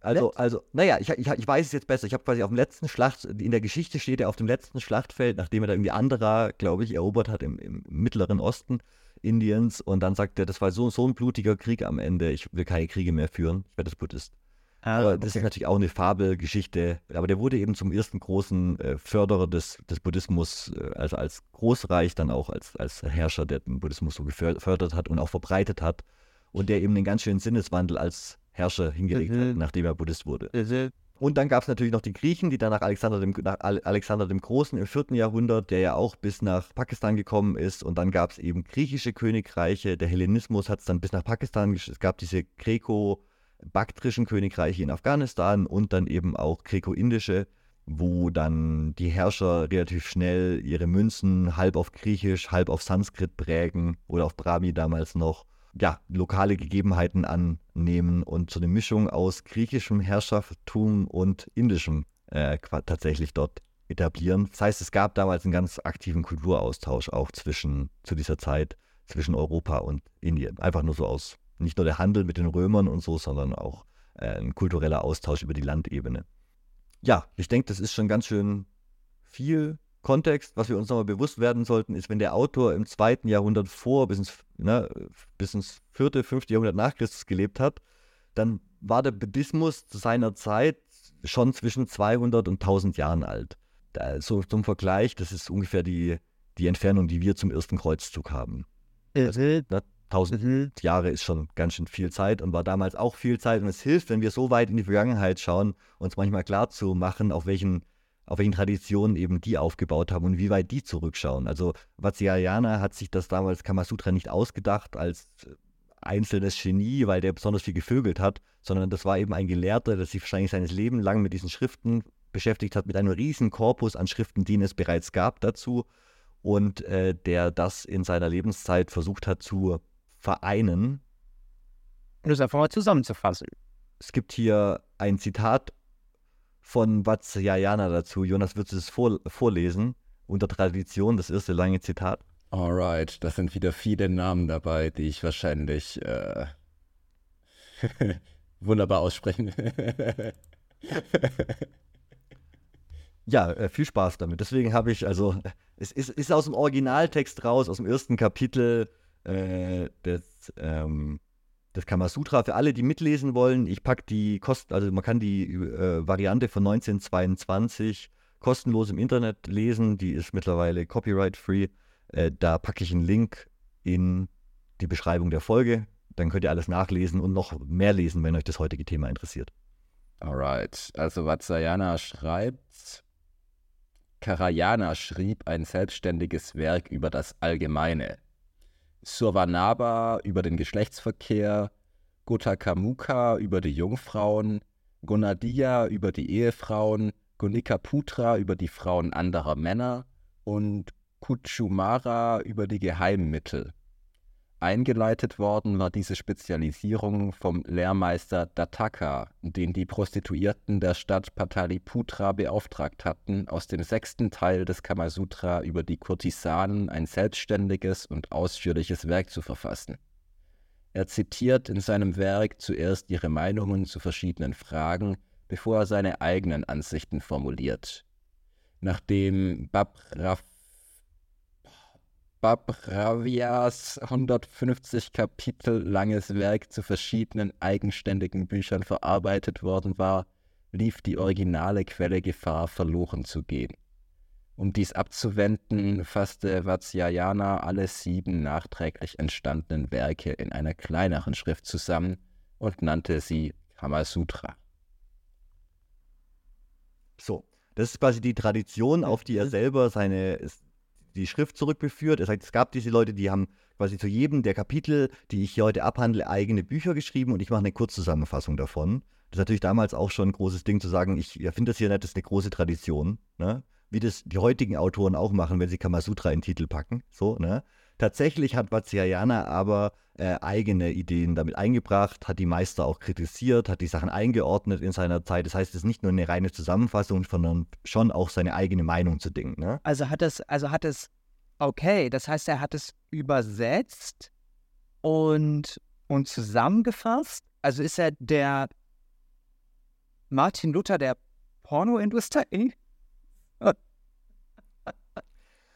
Also, Nett. also, naja, ich, ich, ich weiß es jetzt besser. Ich habe quasi auf dem letzten Schlacht, in der Geschichte steht er auf dem letzten Schlachtfeld, nachdem er da irgendwie Andhra, glaube ich, erobert hat im, im Mittleren Osten Indiens. Und dann sagt er, das war so, so ein blutiger Krieg am Ende, ich will keine Kriege mehr führen. Ich werde das Buddhist. Aber das ist natürlich auch eine Fabelgeschichte. Aber der wurde eben zum ersten großen äh, Förderer des, des Buddhismus, äh, also als Großreich, dann auch als, als Herrscher, der den Buddhismus so gefördert hat und auch verbreitet hat. Und der eben einen ganz schönen Sinneswandel als Herrscher hingelegt Mhm. hat, nachdem er Buddhist wurde. Und dann gab es natürlich noch die Griechen, die dann nach Alexander, dem, nach Ale- Alexander dem Großen im 4. Jahrhundert, der ja auch bis nach Pakistan gekommen ist. Und dann gab es eben griechische Königreiche. Der Hellenismus hat es dann bis nach Pakistan gesch- Es gab diese Greco-baktrischen Königreiche in Afghanistan und dann eben auch greco-indische, wo dann die Herrscher relativ schnell ihre Münzen halb auf Griechisch, halb auf Sanskrit prägen oder auf Brahmi damals noch ja, lokale Gegebenheiten annehmen und so eine Mischung aus griechischem Herrschaftum und indischem äh, tatsächlich dort etablieren. Das heißt, es gab damals einen ganz aktiven Kulturaustausch auch zwischen, zu dieser Zeit, zwischen Europa und Indien. Einfach nur so aus, nicht nur der Handel mit den Römern und so, sondern auch äh, ein kultureller Austausch über die Landebene. Ja, ich denke, das ist schon ganz schön viel Kontext. Was wir uns nochmal bewusst werden sollten, ist, wenn der Autor im zweiten Jahrhundert vor bis ins, ne, bis ins vierte, fünfte Jahrhundert nach Christus gelebt hat, dann war der Buddhismus zu seiner Zeit schon zwischen 200 und 1000 Jahren alt. Da, so zum Vergleich, das ist ungefähr die, die Entfernung, die wir zum ersten Kreuzzug haben. äh, Ne? 1000 mhm. Jahre ist schon ganz schön viel Zeit und war damals auch viel Zeit. Und es hilft, wenn wir so weit in die Vergangenheit schauen, uns manchmal klar zu machen, auf welchen, auf welchen Traditionen eben die aufgebaut haben und wie weit die zurückschauen. Also Vatsyayana hat sich das damals Kamasutra nicht ausgedacht als äh, einzelnes Genie, weil der besonders viel gevögelt hat, sondern das war eben ein Gelehrter, der sich wahrscheinlich seines Lebens lang mit diesen Schriften beschäftigt hat, mit einem riesen Korpus an Schriften, den es bereits gab dazu und äh, der das in seiner Lebenszeit versucht hat zu vereinen. Um das einfach mal zusammenzufassen. Es gibt hier ein Zitat von Vatsyayana dazu. Jonas, würdest du es vor, vorlesen? Unter Tradition, das erste lange Zitat. Alright, das sind wieder viele Namen dabei, die ich wahrscheinlich äh, wunderbar aussprechen. Ja, äh, viel Spaß damit. Deswegen habe ich, also, es ist, ist aus dem Originaltext raus, aus dem ersten Kapitel äh, des, ähm, des Kamasutra. Für alle, die mitlesen wollen, ich packe die Kosten, also man kann die äh, Variante von 1922 kostenlos im Internet lesen. Die ist mittlerweile copyright-free. Äh, da packe ich einen Link in die Beschreibung der Folge. Dann könnt ihr alles nachlesen und noch mehr lesen, wenn euch das heutige Thema interessiert. Alright, also Vatsyayana schreibt, Karayana schrieb ein selbstständiges Werk über das Allgemeine. Survanaba über den Geschlechtsverkehr, Gotakamuka über die Jungfrauen, Gonadiya über die Ehefrauen, Gonikaputra über die Frauen anderer Männer und Kuchumara über die Geheimmittel. Eingeleitet worden war diese Spezialisierung vom Lehrmeister Dattaka, den die Prostituierten der Stadt Pataliputra beauftragt hatten, aus dem sechsten Teil des Kamasutra über die Kurtisanen ein selbstständiges und ausführliches Werk zu verfassen. Er zitiert in seinem Werk zuerst ihre Meinungen zu verschiedenen Fragen, bevor er seine eigenen Ansichten formuliert. Nachdem Babraf Babravias 150 Kapitel langes Werk zu verschiedenen eigenständigen Büchern verarbeitet worden war, lief die originale Quelle Gefahr, verloren zu gehen. Um dies abzuwenden, fasste Vatsyayana alle sieben nachträglich entstandenen Werke in einer kleineren Schrift zusammen und nannte sie Kamasutra. So, das ist quasi die Tradition, auf die er selber seine die Schrift zurückbeführt. Er sagt, es gab diese Leute, die haben quasi zu jedem der Kapitel, die ich hier heute abhandle, eigene Bücher geschrieben und ich mache eine Kurzzusammenfassung davon. Das ist natürlich damals auch schon ein großes Ding zu sagen, ich finde das hier nicht, das ist eine große Tradition, ne? Wie das die heutigen Autoren auch machen, wenn sie Kamasutra in den Titel packen. So, ne? Tatsächlich hat Vatsyayana aber äh, eigene Ideen damit eingebracht, hat die Meister auch kritisiert, hat die Sachen eingeordnet in seiner Zeit. Das heißt, es ist nicht nur eine reine Zusammenfassung, sondern schon auch seine eigene Meinung zu Dingen. Ne? Also hat es, also hat es, okay, das heißt, er hat es übersetzt und, und zusammengefasst. Also ist er der Martin Luther der Pornoindustrie?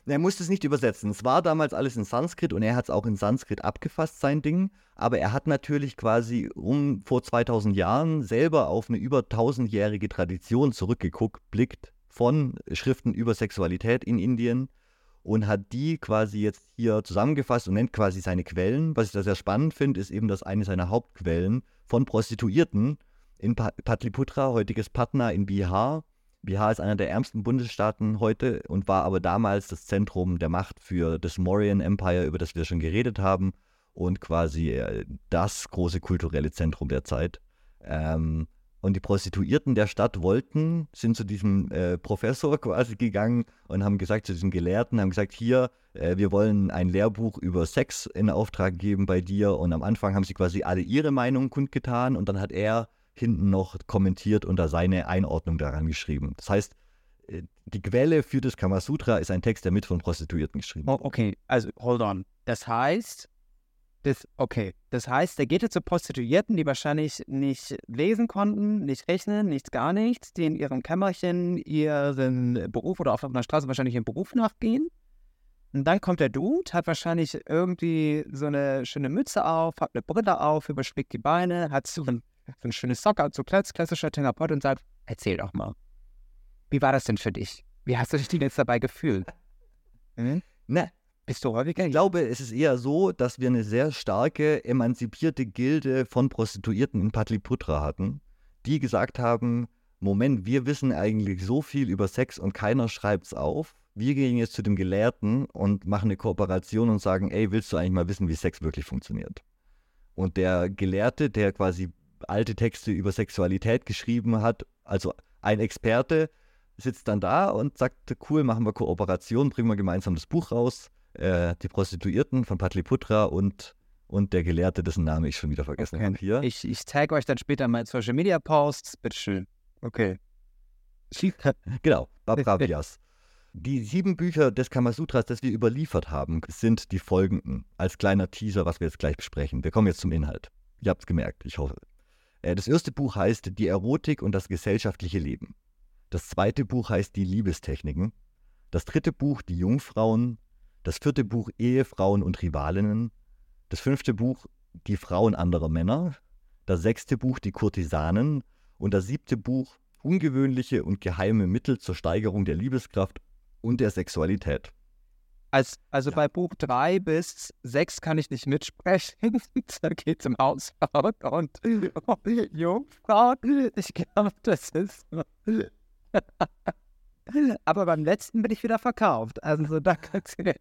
Er musste es nicht übersetzen. Es war damals alles in Sanskrit und er hat es auch in Sanskrit abgefasst, sein Ding. Aber er hat natürlich quasi um vor 2000 Jahren selber auf eine über 1000-jährige Tradition zurückgeguckt, blickt von Schriften über Sexualität in Indien und hat die quasi jetzt hier zusammengefasst und nennt quasi seine Quellen. Was ich da sehr spannend finde, ist eben, dass eine seiner Hauptquellen von Prostituierten in Patliputra, heutiges Patna in Bihar, Bihar ist einer der ärmsten Bundesstaaten heute und war aber damals das Zentrum der Macht für das Mauryan Empire, über das wir schon geredet haben, und quasi äh, das große kulturelle Zentrum der Zeit. Ähm, und die Prostituierten der Stadt wollten, sind zu diesem äh, Professor quasi gegangen und haben gesagt, zu diesem Gelehrten, haben gesagt, hier, äh, wir wollen ein Lehrbuch über Sex in Auftrag geben bei dir. Und am Anfang haben sie quasi alle ihre Meinung kundgetan und dann hat er hinten noch kommentiert und da seine Einordnung daran geschrieben. Das heißt, äh, die Quelle für das Kamasutra ist ein Text, der mit von Prostituierten geschrieben wurde. Oh, okay, also hold on. Das heißt, das, okay, das heißt, der geht jetzt zu Prostituierten, die wahrscheinlich nicht lesen konnten, nicht rechnen, nichts, gar nichts, die in ihrem Kämmerchen ihren Beruf oder auf einer Straße wahrscheinlich ihren Beruf nachgehen. Und dann kommt der Dude, hat wahrscheinlich irgendwie so eine schöne Mütze auf, hat eine Brille auf, überspickt die Beine, hat so ein so ein schönes Socker, so klassischer Therapeut und sagt, erzähl doch mal. Wie war das denn für dich? Wie hast du dich denn jetzt dabei gefühlt? Hm? Ne. Bist du häufiger? Ich glaube, es ist eher so, dass wir eine sehr starke, emanzipierte Gilde von Prostituierten in Patliputra hatten, die gesagt haben, Moment, wir wissen eigentlich so viel über Sex und keiner schreibt es auf. Wir gehen jetzt zu dem Gelehrten und machen eine Kooperation und sagen, ey, willst du eigentlich mal wissen, wie Sex wirklich funktioniert? Und der Gelehrte, der quasi alte Texte über Sexualität geschrieben hat. Also ein Experte sitzt dann da und sagt, cool, machen wir Kooperation, bringen wir gemeinsam das Buch raus. Äh, die Prostituierten von Patliputra und, und der Gelehrte, dessen Name ich schon wieder vergessen okay. habe hier. Ich, ich tag euch dann später mal Social Media Posts. Bitteschön. Okay. genau, Babravias. Die sieben Bücher des Kamasutras, das wir überliefert haben, sind die folgenden. Als kleiner Teaser, was wir jetzt gleich besprechen. Wir kommen jetzt zum Inhalt. Ihr habt es gemerkt, ich hoffe. Äh, das erste Buch heißt Die Erotik und das gesellschaftliche Leben. Das zweite Buch heißt Die Liebestechniken. Das dritte Buch Die Jungfrauen. Das vierte Buch Ehefrauen und Rivalinnen. Das fünfte Buch Die Frauen anderer Männer. Das sechste Buch Die Kurtisanen. Und das siebte Buch Ungewöhnliche und geheime Mittel zur Steigerung der Liebeskraft und der Sexualität. Als, also ja. bei Buch 3 bis 6 kann ich nicht mitsprechen. da geht es im Ausfahrt und oh, Jungfrau. Ich glaube, das ist. Aber beim letzten bin ich wieder verkauft. Also da kannst du.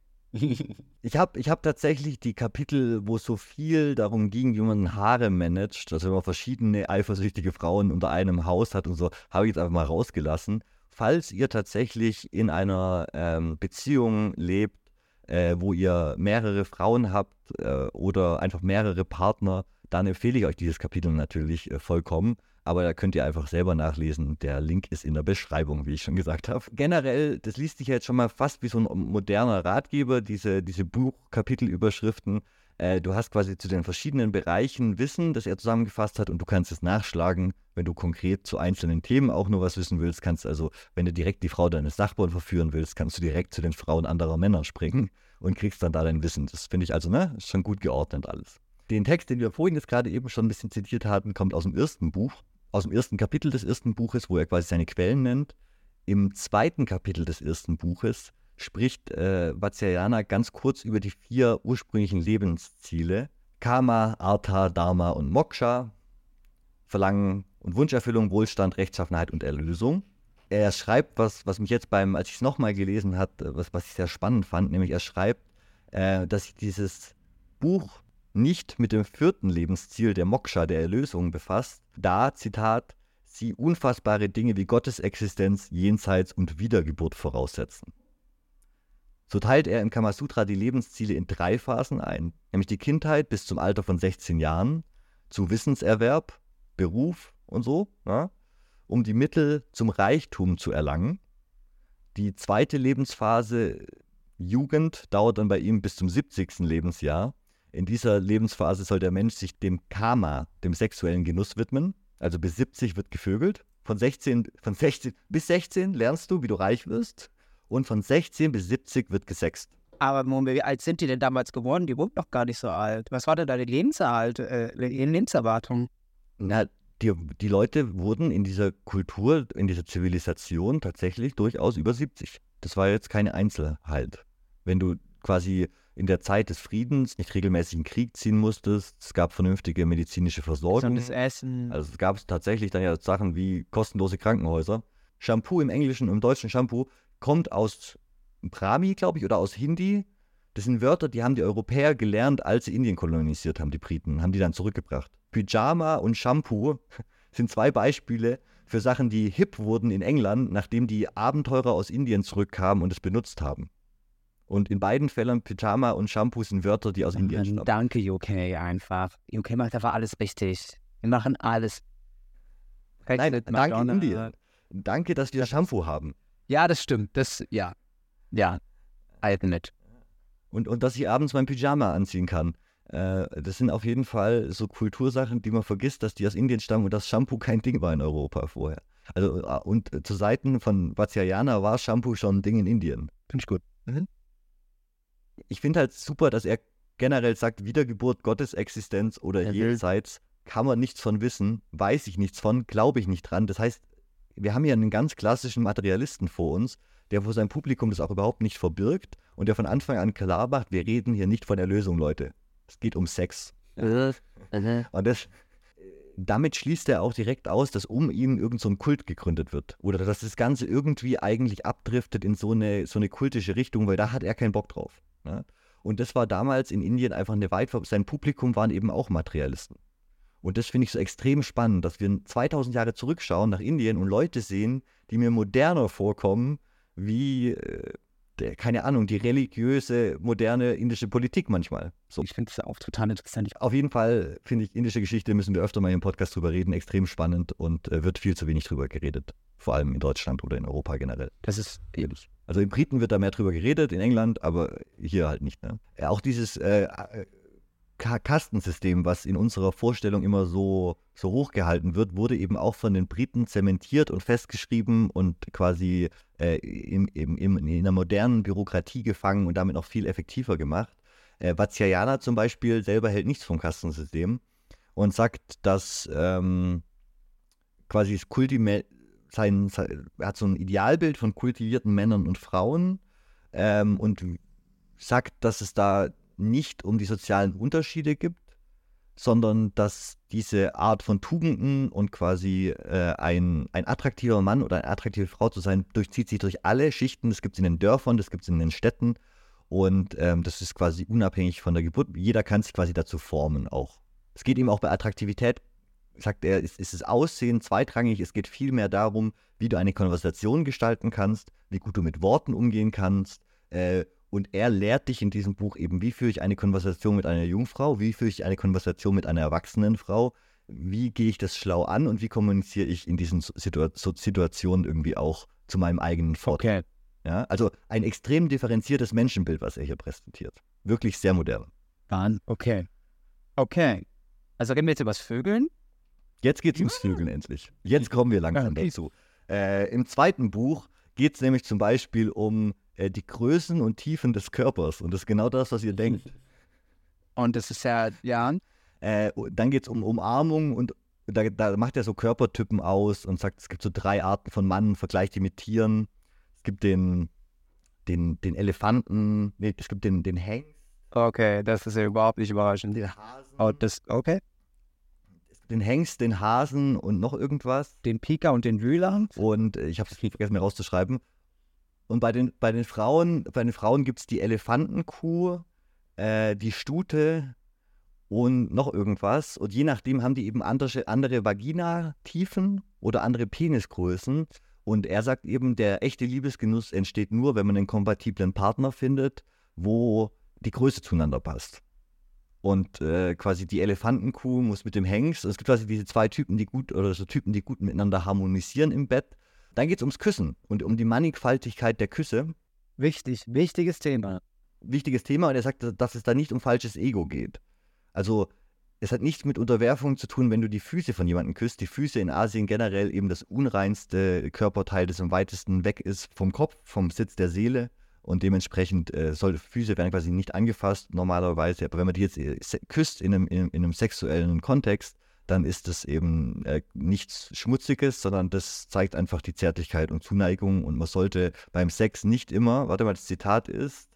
Ich habe ich hab tatsächlich die Kapitel, wo es so viel darum ging, wie man Haare managt, also wenn man verschiedene eifersüchtige Frauen unter einem Haus hat und so, habe ich jetzt einfach mal rausgelassen. Falls ihr tatsächlich in einer ähm, Beziehung lebt, äh, wo ihr mehrere Frauen habt äh, oder einfach mehrere Partner, dann empfehle ich euch dieses Kapitel natürlich äh, vollkommen. Aber da könnt ihr einfach selber nachlesen. Der Link ist in der Beschreibung, wie ich schon gesagt habe. Generell, das liest sich jetzt schon mal fast wie so ein moderner Ratgeber, diese, diese Buchkapitelüberschriften. Äh, du hast quasi zu den verschiedenen Bereichen Wissen, das er zusammengefasst hat und du kannst es nachschlagen, wenn du konkret zu einzelnen Themen auch nur was wissen willst. Kannst also, wenn du direkt die Frau deines Nachbarn verführen willst, kannst du direkt zu den Frauen anderer Männer springen und kriegst dann da dein Wissen. Das finde ich also, ne, ist schon gut geordnet alles. Den Text, den wir vorhin jetzt gerade eben schon ein bisschen zitiert hatten, kommt aus dem ersten Buch, aus dem ersten Kapitel des ersten Buches, wo er quasi seine Quellen nennt. Im zweiten Kapitel des ersten Buches spricht äh, Vatsyayana ganz kurz über die vier ursprünglichen Lebensziele. Karma, Artha, Dharma und Moksha. Verlangen und Wunscherfüllung, Wohlstand, Rechtschaffenheit und Erlösung. er schreibt was, was mich jetzt beim, als ich es nochmal gelesen hat, was, was ich sehr spannend fand, nämlich er schreibt, äh, dass sich dieses Buch nicht mit dem vierten Lebensziel der Moksha, der Erlösung, befasst, da, Zitat, sie unfassbare Dinge wie Gottes Existenz, Jenseits und Wiedergeburt voraussetzen. So teilt er im Kamasutra die Lebensziele in drei Phasen ein, nämlich die Kindheit bis zum Alter von 16 Jahren, zu Wissenserwerb, Beruf und so, ja, um die Mittel zum Reichtum zu erlangen. Die zweite Lebensphase Jugend dauert dann bei ihm bis zum 70. Lebensjahr. In dieser Lebensphase soll der Mensch sich dem Karma, dem sexuellen Genuss widmen. Also bis 70 wird gevögelt. Von 16, von 16 bis 16 lernst du, wie du reich wirst. Und von 16 bis 70 wird gesext. Aber Moment, wie alt sind die denn damals geworden? Die wurden doch gar nicht so alt. Was war denn da die Lebenserhalt, äh, Lebenserwartung? Na, die, die Leute wurden in dieser Kultur, in dieser Zivilisation tatsächlich durchaus über 70. Das war jetzt keine Einzelheit. Wenn du quasi in der Zeit des Friedens nicht regelmäßig in Krieg ziehen musstest, es gab vernünftige medizinische Versorgung. das Essen. Also es gab tatsächlich dann ja Sachen wie kostenlose Krankenhäuser. Shampoo im Englischen, im deutschen Shampoo kommt aus Brahmi, glaube ich, oder aus Hindi. Das sind Wörter, die haben die Europäer gelernt, als sie Indien kolonisiert haben, die Briten, haben die dann zurückgebracht. Pyjama und Shampoo sind zwei Beispiele für Sachen, die hip wurden in England, nachdem die Abenteurer aus Indien zurückkamen und es benutzt haben. Und in beiden Fällen Pyjama und Shampoo sind Wörter, die aus Indien stammen. Danke, UK, einfach. UK macht einfach alles richtig. Wir machen alles. Nein, danke Indien. Danke, dass wir Shampoo haben. Ja, das stimmt. Das, ja. Ja, nicht. Und, und dass ich abends mein Pyjama anziehen kann. Äh, das sind auf jeden Fall so Kultursachen, die man vergisst, dass die aus Indien stammen und dass Shampoo kein Ding war in Europa vorher. Also, äh, und zu Seiten von Vatsyayana war Shampoo schon ein Ding in Indien. Finde ich gut. Mhm. Ich finde halt super, dass er generell sagt, Wiedergeburt, Gottesexistenz oder Er jenseits, kann man nichts von wissen, weiß ich nichts von, glaube ich nicht dran. Das heißt, wir haben hier einen ganz klassischen Materialisten vor uns, der vor seinem Publikum das auch überhaupt nicht verbirgt und der von Anfang an klar macht, wir reden hier nicht von Erlösung, Leute. Es geht um Sex. Und das, damit schließt er auch direkt aus, dass um ihn irgend so ein Kult gegründet wird. Oder dass das Ganze irgendwie eigentlich abdriftet in so eine, so eine kultische Richtung, weil da hat er keinen Bock drauf. Ne? Und das war damals in Indien einfach eine weit, sein Publikum waren eben auch Materialisten. Und das finde ich so extrem spannend, dass wir 2000 Jahre zurückschauen nach Indien und Leute sehen, die mir moderner vorkommen, wie, äh, der, keine Ahnung, die religiöse, moderne indische Politik manchmal. So. Ich finde es auch total interessant. Auf jeden Fall finde ich, indische Geschichte müssen wir öfter mal im Podcast drüber reden, extrem spannend und äh, wird viel zu wenig drüber geredet. Vor allem in Deutschland oder in Europa generell. Das ist ehrlich. Also in Briten wird da mehr drüber geredet, in England, aber hier halt nicht. Ne? Äh, auch dieses äh, äh, Kastensystem, was in unserer Vorstellung immer so, so hochgehalten wird, wurde eben auch von den Briten zementiert und festgeschrieben und quasi äh, im, im, in einer modernen Bürokratie gefangen und damit noch viel effektiver gemacht. Äh, Vatsyayana zum Beispiel selber hält nichts vom Kastensystem und sagt, dass ähm, quasi das Kultime sein, sein, er hat so ein Idealbild von kultivierten Männern und Frauen ähm, und sagt, dass es da nicht um die sozialen Unterschiede gibt, sondern dass diese Art von Tugenden und quasi äh, ein, ein attraktiver Mann oder eine attraktive Frau zu sein, durchzieht sich durch alle Schichten. Das gibt es in den Dörfern, das gibt es in den Städten und ähm, das ist quasi unabhängig von der Geburt. Jeder kann sich quasi dazu formen auch. Es geht ihm auch bei Attraktivität, sagt er, ist, ist das Aussehen zweitrangig. Es geht vielmehr darum, wie du eine Konversation gestalten kannst, wie gut du mit Worten umgehen kannst. Äh, und er lehrt dich in diesem Buch eben, wie führe ich eine Konversation mit einer Jungfrau, wie führe ich eine Konversation mit einer erwachsenen Frau, wie gehe ich das schlau an und wie kommuniziere ich in diesen Situa Situationen irgendwie auch zu meinem eigenen Vorteil. Okay. Ja, also ein extrem differenziertes Menschenbild, was er hier präsentiert. Wirklich sehr modern. Okay. Okay. Also reden wir jetzt über das Vögeln? Jetzt geht es ums Vögeln endlich. Jetzt kommen wir langsam dazu. Äh, Im zweiten Buch geht es nämlich zum Beispiel um äh, die Größen und Tiefen des Körpers. Und das ist genau das, was ihr denkt. Und das ist ja, ja, Äh, dann geht es um Umarmung und da, da macht er so Körpertypen aus und sagt, es gibt so drei Arten von Mann, vergleicht die mit Tieren. Es gibt den, den, den Elefanten, nee, es gibt den, den Hengst, okay, das ist ja überhaupt nicht überraschend. den Hasen. Oh, das, okay. Den Hengst, den Hasen und noch irgendwas. Den Pika und den Wühler. Und äh, ich habe es vergessen, mir rauszuschreiben. Und bei den, bei den Frauen, bei den Frauen gibt es die Elefantenkuh, äh, die Stute und noch irgendwas. Und je nachdem haben die eben andere, andere Vagina-Tiefen oder andere Penisgrößen. Und er sagt eben, der echte Liebesgenuss entsteht nur, wenn man einen kompatiblen Partner findet, wo die Größe zueinander passt. Und äh, quasi die Elefantenkuh muss mit dem Hengst. Es gibt quasi diese zwei Typen, die gut oder so Typen, die gut miteinander harmonisieren im Bett. Dann geht es ums Küssen und um die Mannigfaltigkeit der Küsse. Wichtig, wichtiges Thema. Wichtiges Thema und er sagt, dass es da nicht um falsches Ego geht. Also es hat nichts mit Unterwerfung zu tun, wenn du die Füße von jemandem küsst. Die Füße in Asien generell eben das unreinste Körperteil, das am weitesten weg ist vom Kopf, vom Sitz der Seele. Und dementsprechend äh, soll Füße werden quasi nicht angefasst normalerweise. Aber wenn man die jetzt äh, küsst in einem, in, in einem sexuellen Kontext, dann ist das eben äh, nichts Schmutziges, sondern das zeigt einfach die Zärtlichkeit und Zuneigung. Und man sollte beim Sex nicht immer, warte mal, das Zitat ist,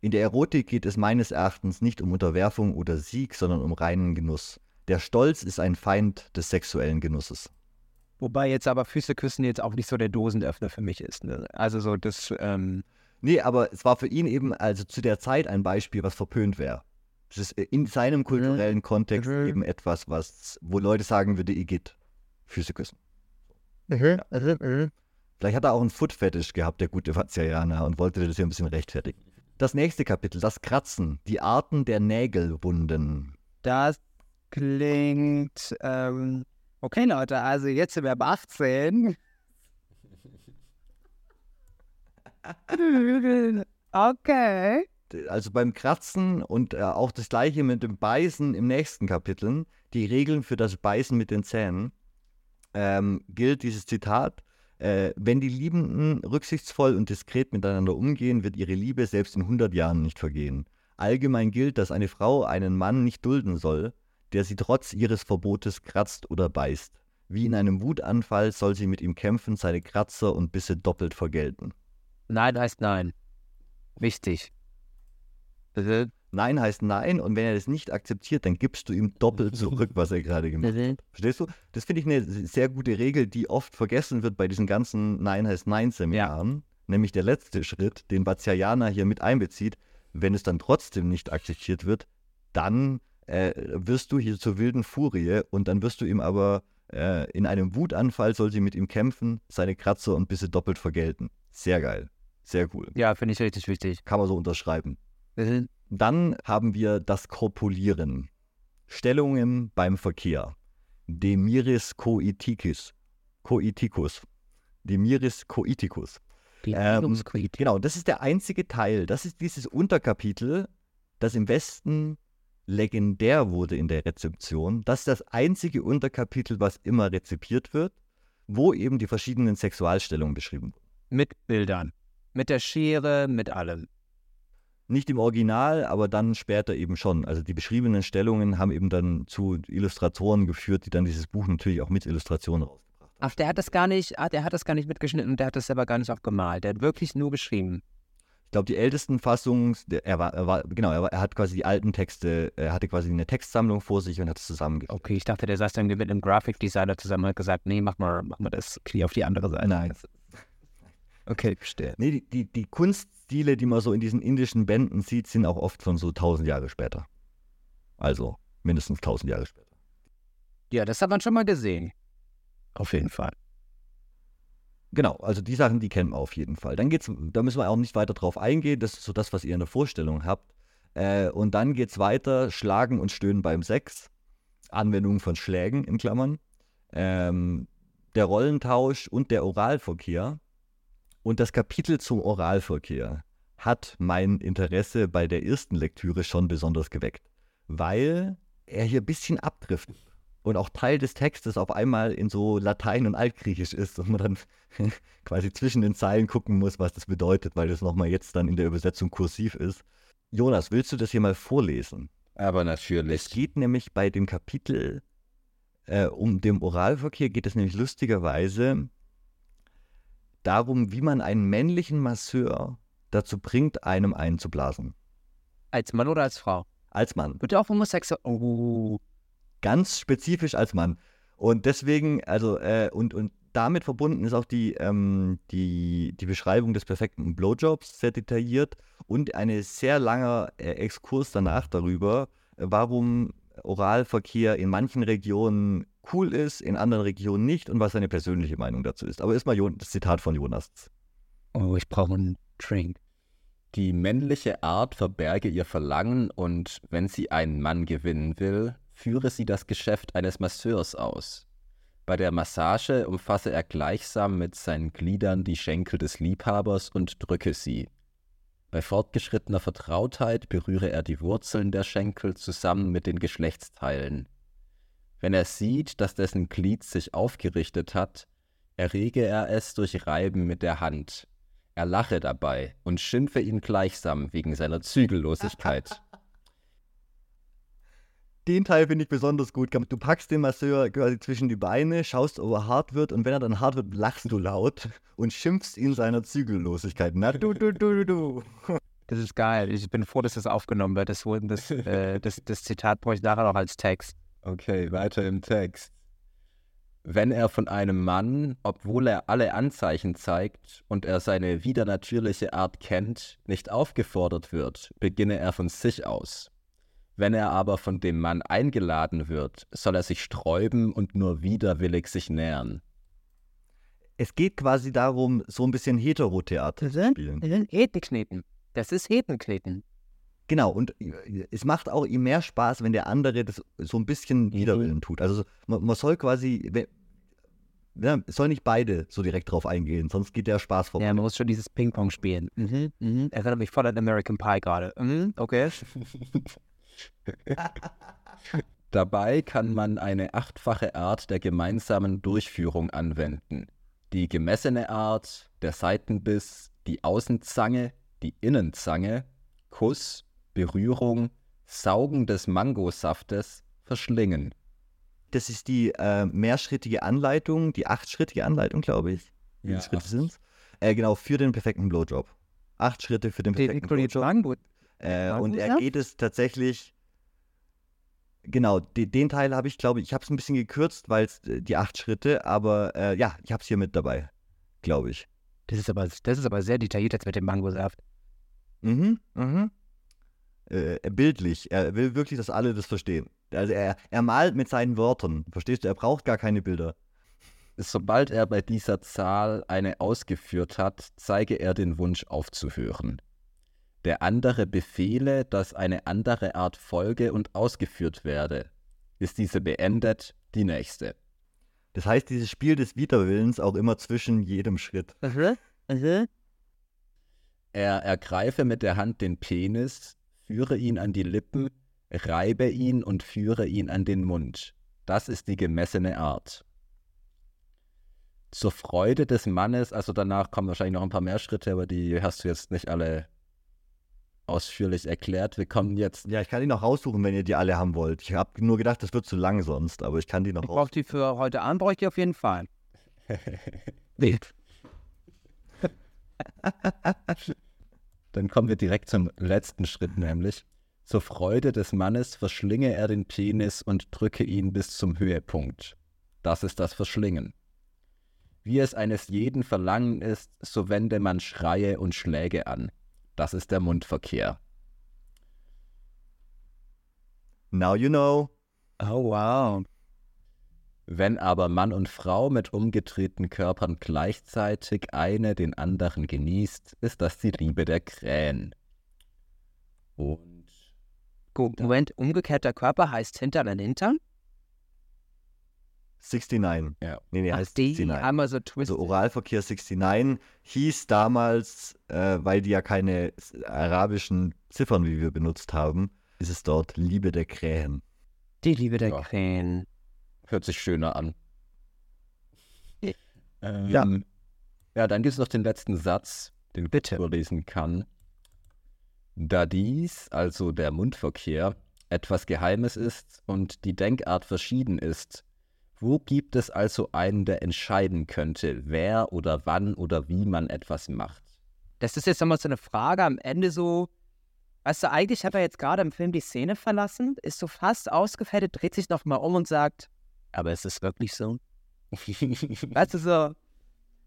in der Erotik geht es meines Erachtens nicht um Unterwerfung oder Sieg, sondern um reinen Genuss. Der Stolz ist ein Feind des sexuellen Genusses. Wobei jetzt aber Füße küssen jetzt auch nicht so der Dosenöffner für mich ist. Ne? Also so das. Ähm nee, aber es war für ihn eben also zu der Zeit ein Beispiel, was verpönt wäre. Das ist in seinem kulturellen. Kontext mhm. eben etwas, was, wo Leute sagen würde, Igitt, Füße küssen. Mhm. Ja. Mhm. Mhm. Vielleicht hat er auch einen Foot-Fetisch gehabt, der gute Vazianer, und wollte das hier ein bisschen rechtfertigen. Das nächste Kapitel, das Kratzen, die Arten der Nägelwunden. Das klingt, ähm, okay Leute, also jetzt sind wir ab 18. okay also beim Kratzen und äh, auch das gleiche mit dem Beißen im nächsten Kapitel, die Regeln für das Beißen mit den Zähnen, ähm, gilt dieses Zitat, äh, wenn die Liebenden rücksichtsvoll und diskret miteinander umgehen, wird ihre Liebe selbst in 100 Jahren nicht vergehen. Allgemein gilt, dass eine Frau einen Mann nicht dulden soll, der sie trotz ihres Verbotes kratzt oder beißt. Wie in einem Wutanfall soll sie mit ihm kämpfen, seine Kratzer und Bisse doppelt vergelten. Nein heißt nein. Wichtig. Nein heißt Nein und wenn er das nicht akzeptiert, dann gibst du ihm doppelt zurück, was er gerade gemacht hat. Verstehst du? Das finde ich eine sehr gute Regel, die oft vergessen wird bei diesen ganzen Nein heißt Nein-Seminaren. Ja. Nämlich der letzte Schritt, den Vatsiayana hier mit einbezieht. Wenn es dann trotzdem nicht akzeptiert wird, dann äh, wirst du hier zur wilden Furie und dann wirst du ihm aber äh, in einem Wutanfall soll sie mit ihm kämpfen, seine Kratzer und Bisse doppelt vergelten. Sehr geil. Sehr cool. Ja, finde ich richtig wichtig. Kann man so unterschreiben. Dann haben wir das Korpulieren. Stellungen beim Verkehr. Demiris coiticus. Coiticus. Demiris coiticus. Ähm, genau, das ist der einzige Teil. Das ist dieses Unterkapitel, das im Westen legendär wurde in der Rezeption. Das ist das einzige Unterkapitel, was immer rezipiert wird, wo eben die verschiedenen Sexualstellungen beschrieben wurden. Mit Bildern. Mit der Schere, mit allem. Nicht im Original, aber dann später eben schon. Also die beschriebenen Stellungen haben eben dann zu Illustratoren geführt, die dann dieses Buch natürlich auch mit Illustrationen rausgebracht haben. Ach, der hat das gar nicht, ah, der hat das gar nicht mitgeschnitten und der hat das selber gar nicht auch gemalt. Der hat wirklich nur geschrieben. Ich glaube, die ältesten Fassungen, er war, er war genau, er, war, er, hat quasi die alten Texte, er hatte quasi eine Textsammlung vor sich und hat es zusammengeführt. Okay, ich dachte, der saß dann mit einem Grafikdesigner zusammen und hat gesagt, nee, mach mal, mach mal das Knie auf die andere Seite. Nein. Okay, verstehe. Nee, die, die, die Kunststile, die man so in diesen indischen Bänden sieht, sind auch oft von so tausend Jahre später. Also mindestens tausend Jahre später. Ja, das hat man schon mal gesehen. Auf jeden Fall. Genau, also die Sachen, die kennen wir auf jeden Fall. Dann geht's, da müssen wir auch nicht weiter drauf eingehen. Das ist so das, was ihr in der Vorstellung habt. Äh, und dann geht es weiter: Schlagen und Stöhnen beim Sex. Anwendung von Schlägen in Klammern. Ähm, der Rollentausch und der Oralverkehr. Und das Kapitel zum Oralverkehr hat mein Interesse bei der ersten Lektüre schon besonders geweckt, weil er hier ein bisschen abdriftet und auch Teil des Textes auf einmal in so Latein und Altgriechisch ist und man dann quasi zwischen den Zeilen gucken muss, was das bedeutet, weil das nochmal jetzt dann in der Übersetzung kursiv ist. Jonas, willst du das hier mal vorlesen? Aber natürlich. Es geht nämlich bei dem Kapitel äh, um den Oralverkehr, geht es nämlich lustigerweise darum, wie man einen männlichen Masseur dazu bringt, einem einzublasen. Als Mann oder als Frau? Als Mann. Wird auch homosexuell? Oh. ganz spezifisch als Mann. Und deswegen, also, äh, und, und damit verbunden ist auch die, ähm, die, die Beschreibung des perfekten Blowjobs sehr detailliert und ein sehr langer äh, Exkurs danach darüber, äh, warum Oralverkehr in manchen Regionen cool ist, in anderen Regionen nicht und was seine persönliche Meinung dazu ist. Aber erstmal das Zitat von Jonas. Oh, ich brauche einen Drink. Die männliche Art verberge ihr Verlangen und wenn sie einen Mann gewinnen will, führe sie das Geschäft eines Masseurs aus. Bei der Massage umfasse er gleichsam mit seinen Gliedern die Schenkel des Liebhabers und drücke sie. Bei fortgeschrittener Vertrautheit berühre er die Wurzeln der Schenkel zusammen mit den Geschlechtsteilen. Wenn er sieht, dass dessen Glied sich aufgerichtet hat, errege er es durch Reiben mit der Hand. Er lache dabei und schimpfe ihn gleichsam wegen seiner Zügellosigkeit. Den Teil finde ich besonders gut. Du packst den Masseur quasi zwischen die Beine, schaust, ob er hart wird und wenn er dann hart wird, lachst du laut und schimpfst ihn seiner Zügellosigkeit. Na du, du, du, du, du. Das ist geil. Ich bin froh, dass das aufgenommen wird. Das, das, äh, das, das Zitat brauche ich nachher noch als Text. Okay, weiter im Text. Wenn er von einem Mann, obwohl er alle Anzeichen zeigt und er seine widernatürliche Art kennt, nicht aufgefordert wird, beginne er von sich aus. Wenn er aber von dem Mann eingeladen wird, soll er sich sträuben und nur widerwillig sich nähern. Es geht quasi darum, so ein bisschen Heterotheater zu spielen. Das ist Hetenkneten. Das ist Hetenkneten. Genau, und äh, es macht auch ihm mehr Spaß, wenn der andere das so ein bisschen mhm. widerwillen tut. Also man, man soll quasi, ja, es soll nicht beide so direkt drauf eingehen, sonst geht der Spaß vorbei. Ja, man muss schon dieses Ping-Pong spielen. Mhm, mhm. Erinnert mich voll an American Pie gerade. Mhm, okay. Dabei kann man eine achtfache Art der gemeinsamen Durchführung anwenden. Die gemessene Art, der Seitenbiss, die Außenzange, die Innenzange, Kuss, Berührung, Saugen des Mangosaftes, Verschlingen. Das ist die äh, mehrschrittige Anleitung, die achtschrittige Anleitung, glaube ich. Wie ja, Schritte sind es? Äh, genau, für den perfekten Blowjob. Acht Schritte für den perfekten Blowjob. Äh, und er geht es tatsächlich. Genau, de, den Teil habe ich, glaube ich, ich habe es ein bisschen gekürzt, weil es äh, die acht Schritte, aber äh, ja, ich habe es hier mit dabei, glaube ich. Das ist aber, das ist aber sehr detailliert jetzt mit dem Mangosaft. Mhm, mhm. Äh, bildlich. Er will wirklich, dass alle das verstehen. Also er, er malt mit seinen Wörtern. Verstehst du? Er braucht gar keine Bilder. Sobald er bei dieser Zahl eine ausgeführt hat, zeige er den Wunsch aufzuhören. Der andere befehle, dass eine andere Art folge und ausgeführt werde. Ist diese beendet, die nächste. Das heißt, dieses Spiel des Widerwillens auch immer zwischen jedem Schritt. Er ergreife mit der Hand den Penis, führe ihn an die Lippen, reibe ihn und führe ihn an den Mund. Das ist die gemessene Art. Zur Freude des Mannes, also danach kommen wahrscheinlich noch ein paar mehr Schritte, aber die hast du jetzt nicht alle ausführlich erklärt. Wir kommen jetzt. Ja, ich kann die noch raussuchen, wenn ihr die alle haben wollt. Ich habe nur gedacht, das wird zu lang sonst, aber ich kann die noch Ich brauche die für heute Abend, brauche ich die auf jeden Fall. Wild. Dann kommen wir direkt zum letzten Schritt, nämlich zur Freude des Mannes verschlinge er den Penis und drücke ihn bis zum Höhepunkt. Das ist das Verschlingen. Wie es eines jeden Verlangen ist, so wende man Schreie und Schläge an. Das ist der Mundverkehr. Now you know. Oh wow. Wenn aber Mann und Frau mit umgedrehten Körpern gleichzeitig eine den anderen genießt, ist das die Liebe der Krähen. Und. Gut, Moment, umgekehrter Körper heißt hinter den Hintern? 69. Ja. Nee, nee, Ach, heißt die 69. einmal so twisted. Also Oralverkehr 69 hieß damals, äh, weil die ja keine arabischen Ziffern, wie wir benutzt haben, ist es dort Liebe der Krähen. Die Liebe der Ja. Krähen. Hört sich schöner an. Ja. Ähm, Ja. Ja, dann gibt es noch den letzten Satz, den ich Bitte. vorlesen kann. Da dies, also der Mundverkehr, etwas Geheimes ist und die Denkart verschieden ist, wo gibt es also einen, der entscheiden könnte, wer oder wann oder wie man etwas macht? Das ist jetzt nochmal so eine Frage am Ende so, Weißt du, eigentlich hat er jetzt gerade im Film die Szene verlassen, ist so fast ausgefettet, dreht sich nochmal um und sagt, aber ist es wirklich so? weißt du, so,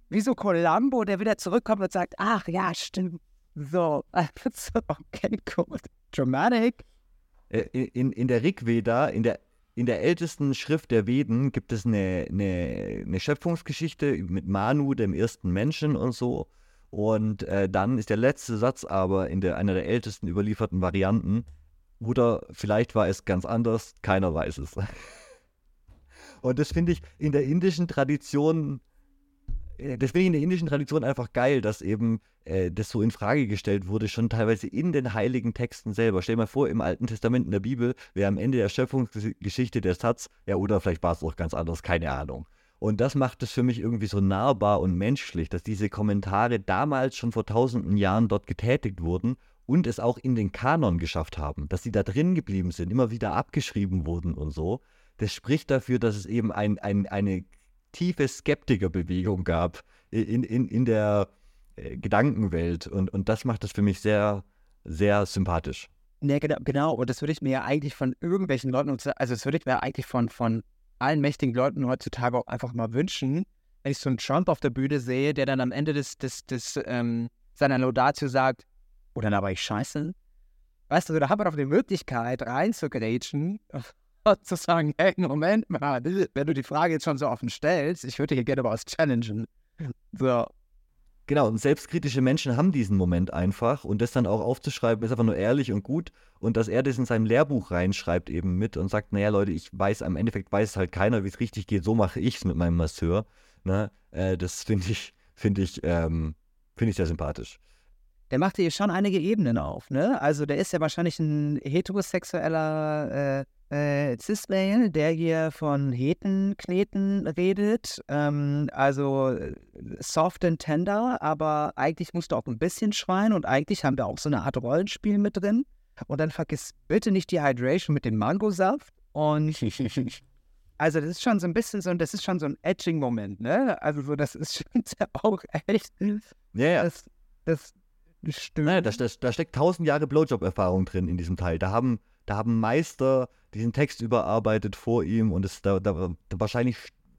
wie so Columbo, der wieder zurückkommt und sagt, ach ja, stimmt. So, so okay, gut. Dramatic. Äh, in, in der Rigveda, in der, in der ältesten Schrift der Veden, gibt es eine, eine, eine Schöpfungsgeschichte mit Manu, dem ersten Menschen und so. Und äh, dann ist der letzte Satz aber in der, einer der ältesten überlieferten Varianten. Oder vielleicht war es ganz anders, keiner weiß es. Und das finde ich in der indischen Tradition äh, das finde ich in der indischen Tradition einfach geil, dass eben äh, das so in Frage gestellt wurde, schon teilweise in den heiligen Texten selber. Stell dir mal vor, im Alten Testament in der Bibel wäre am Ende der Schöpfungsgeschichte der Satz, ja, oder vielleicht war es auch ganz anders, keine Ahnung. Und das macht es für mich irgendwie so nahbar und menschlich, dass diese Kommentare damals schon vor tausenden Jahren dort getätigt wurden und es auch in den Kanon geschafft haben, dass sie da drin geblieben sind, immer wieder abgeschrieben wurden und so. Das spricht dafür, dass es eben ein, ein, eine tiefe Skeptikerbewegung gab in, in, in der äh, Gedankenwelt. Und, und das macht das für mich sehr, sehr sympathisch. Nee, genau, genau. Und das würde ich mir ja eigentlich von irgendwelchen Leuten, also das würde ich mir eigentlich von, von allen mächtigen Leuten heutzutage auch einfach mal wünschen, wenn ich so einen Trump auf der Bühne sehe, der dann am Ende des, des, des ähm, seiner Laudatio sagt, oh, dann aber ich scheiße. Weißt du, da haben wir doch die Möglichkeit, reinzugrätschen zu sagen, hey, Moment mal, wenn du die Frage jetzt schon so offen stellst, ich würde hier gerne mal was challengen. So. Genau, und selbstkritische Menschen haben diesen Moment einfach und das dann auch aufzuschreiben, ist einfach nur ehrlich und gut. Und dass er das in seinem Lehrbuch reinschreibt eben mit und sagt, naja Leute, ich weiß, im Endeffekt weiß halt keiner, wie es richtig geht, so mache ich es mit meinem Masseur. Ne? Äh, das finde ich, finde ich, ähm, finde ich sehr sympathisch der macht hier schon einige Ebenen auf. Ne? Also der ist ja wahrscheinlich ein heterosexueller äh, äh, Cis-Male, der hier von Hetenkneten redet. Ähm, also äh, soft and tender, aber eigentlich musst du auch ein bisschen schreien und eigentlich haben wir auch so eine Art Rollenspiel mit drin. Und dann vergiss bitte nicht die Hydration mit dem Mangosaft. Und also das ist schon so ein bisschen so, das ist schon so ein Edging-Moment, ne? Also so, das ist schon auch echt. Ja, ja. Das, das stimmt. Naja, da, da, da steckt tausend Jahre Blowjob-Erfahrung drin in diesem Teil. Da haben, da haben Meister diesen Text überarbeitet vor ihm und es da, da, da wahrscheinlich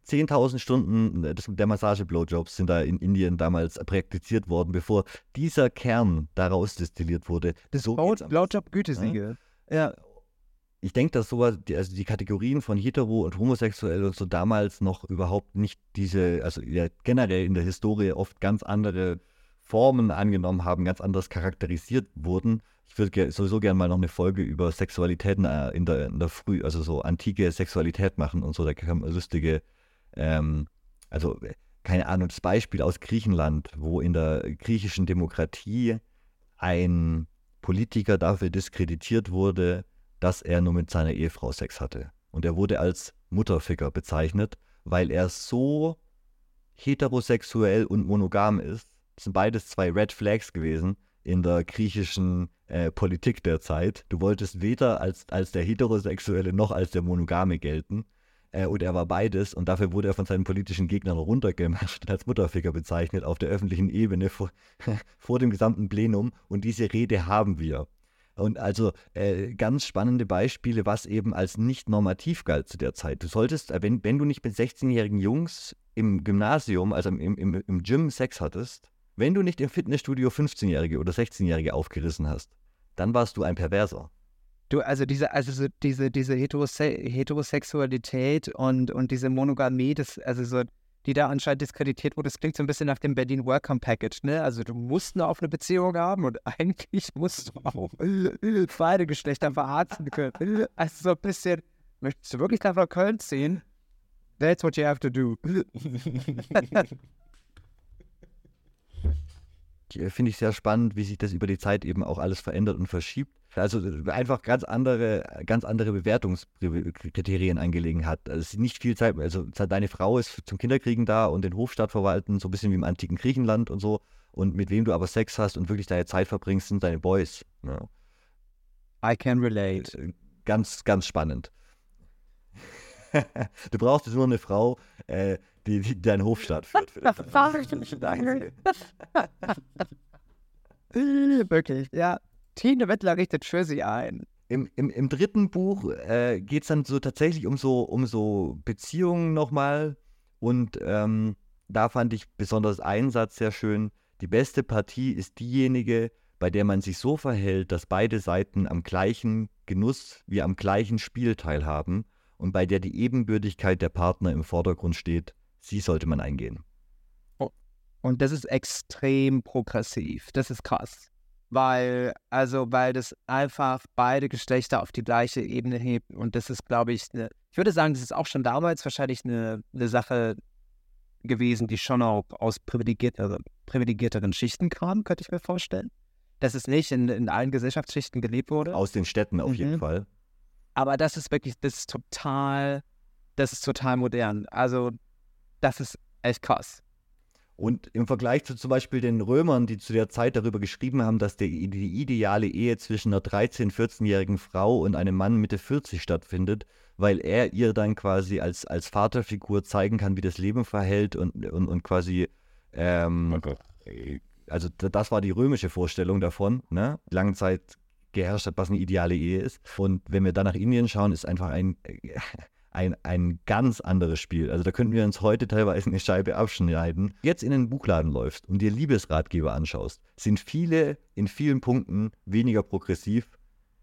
10.000 Stunden des, der Massage-Blowjobs sind da in Indien damals praktiziert worden, bevor dieser Kern daraus destilliert wurde. Das so Blowjob-Gütesiegel. Ja. ja. Ich denke, dass sowas, die, also die Kategorien von hetero und homosexuell und so damals noch überhaupt nicht diese, also ja, generell in der Historie oft ganz andere Formen angenommen haben, ganz anders charakterisiert wurden. Ich würde sowieso gerne mal noch eine Folge über Sexualitäten äh, in der, in der Früh, also so antike Sexualität machen und so. Da kam lustige, ähm, also keine Ahnung, das Beispiel aus Griechenland, wo in der griechischen Demokratie ein Politiker dafür diskreditiert wurde, dass er nur mit seiner Ehefrau Sex hatte. Und er wurde als Mutterficker bezeichnet, weil er so heterosexuell und monogam ist. Das sind beides zwei Red Flags gewesen, in der griechischen äh, Politik der Zeit. Du wolltest weder als, als der Heterosexuelle noch als der Monogame gelten. Äh, und er war beides und dafür wurde er von seinen politischen Gegnern runtergemacht als Mutterficker bezeichnet auf der öffentlichen Ebene vor, vor dem gesamten Plenum. Und diese Rede haben wir. Und also äh, ganz spannende Beispiele, was eben als nicht normativ galt zu der Zeit. Du solltest, äh, wenn, wenn du nicht mit 16-jährigen Jungs im Gymnasium, also im, im, im Gym Sex hattest, wenn du nicht im Fitnessstudio 15-Jährige oder 16-Jährige aufgerissen hast, dann warst du ein Perverser. Du, also diese, also so diese, diese Heterose Heterosexualität und, und diese Monogamie, das, also so, die da anscheinend diskreditiert wurde, das klingt so ein bisschen nach dem Berlin Welcome Package, ne? Also du musst eine offene Beziehung haben und eigentlich musst du auch beide Geschlechter verarzten können. Also so ein bisschen, möchtest du wirklich nach Köln ziehen? That's what you have to do. Äh, finde ich sehr spannend, wie sich das über die Zeit eben auch alles verändert und verschiebt. Also äh, einfach ganz andere, ganz andere Bewertungskriterien angelegen hat. Also es ist nicht viel Zeit, also deine Frau ist zum Kinderkriegen da und den Hofstaat verwalten, so ein bisschen wie im antiken Griechenland und so. Und mit wem du aber Sex hast und wirklich deine Zeit verbringst, sind deine Boys. Ja. I can relate. Äh, ganz, ganz spannend. du brauchst jetzt nur eine Frau, äh, die, die deinen Hofstaat führt. Für Wirklich, ja. Tine Wittler richtet für sie ein. Im, im, im dritten Buch äh, geht es dann so tatsächlich um so, um so Beziehungen nochmal. Und ähm, da fand ich besonders einen Satz sehr schön. Die beste Partie ist diejenige, bei der man sich so verhält, dass beide Seiten am gleichen Genuss wie am gleichen Spiel teilhaben und bei der die Ebenbürtigkeit der Partner im Vordergrund steht. Sie sollte man eingehen. Und das ist extrem progressiv. Das ist krass. Weil, also, weil das einfach beide Geschlechter auf die gleiche Ebene hebt. Und das ist, glaube ich, eine, ich würde sagen, das ist auch schon damals wahrscheinlich eine, eine Sache gewesen, die schon auch aus privilegierteren, privilegierteren Schichten kam, könnte ich mir vorstellen. Dass es nicht in, in allen Gesellschaftsschichten gelebt wurde. Aus den Städten auf mhm. jeden Fall. Aber das ist wirklich, das ist total, das ist total modern. Also, das ist echt krass. Und im Vergleich zu zum Beispiel den Römern, die zu der Zeit darüber geschrieben haben, dass die, die ideale Ehe zwischen einer 13-, 14-jährigen Frau und einem Mann Mitte 40 stattfindet, weil er ihr dann quasi als, als Vaterfigur zeigen kann, wie das Leben verhält und, und, und quasi, ähm, okay. also das war die römische Vorstellung davon, ne? Lange Zeit geherrscht hat, was eine ideale Ehe ist. Und wenn wir dann nach Indien schauen, ist einfach ein, ein, ein ganz anderes Spiel. Also da könnten wir uns heute teilweise eine Scheibe abschneiden. Jetzt in den Buchladen läufst und dir Liebesratgeber anschaust, sind viele in vielen Punkten weniger progressiv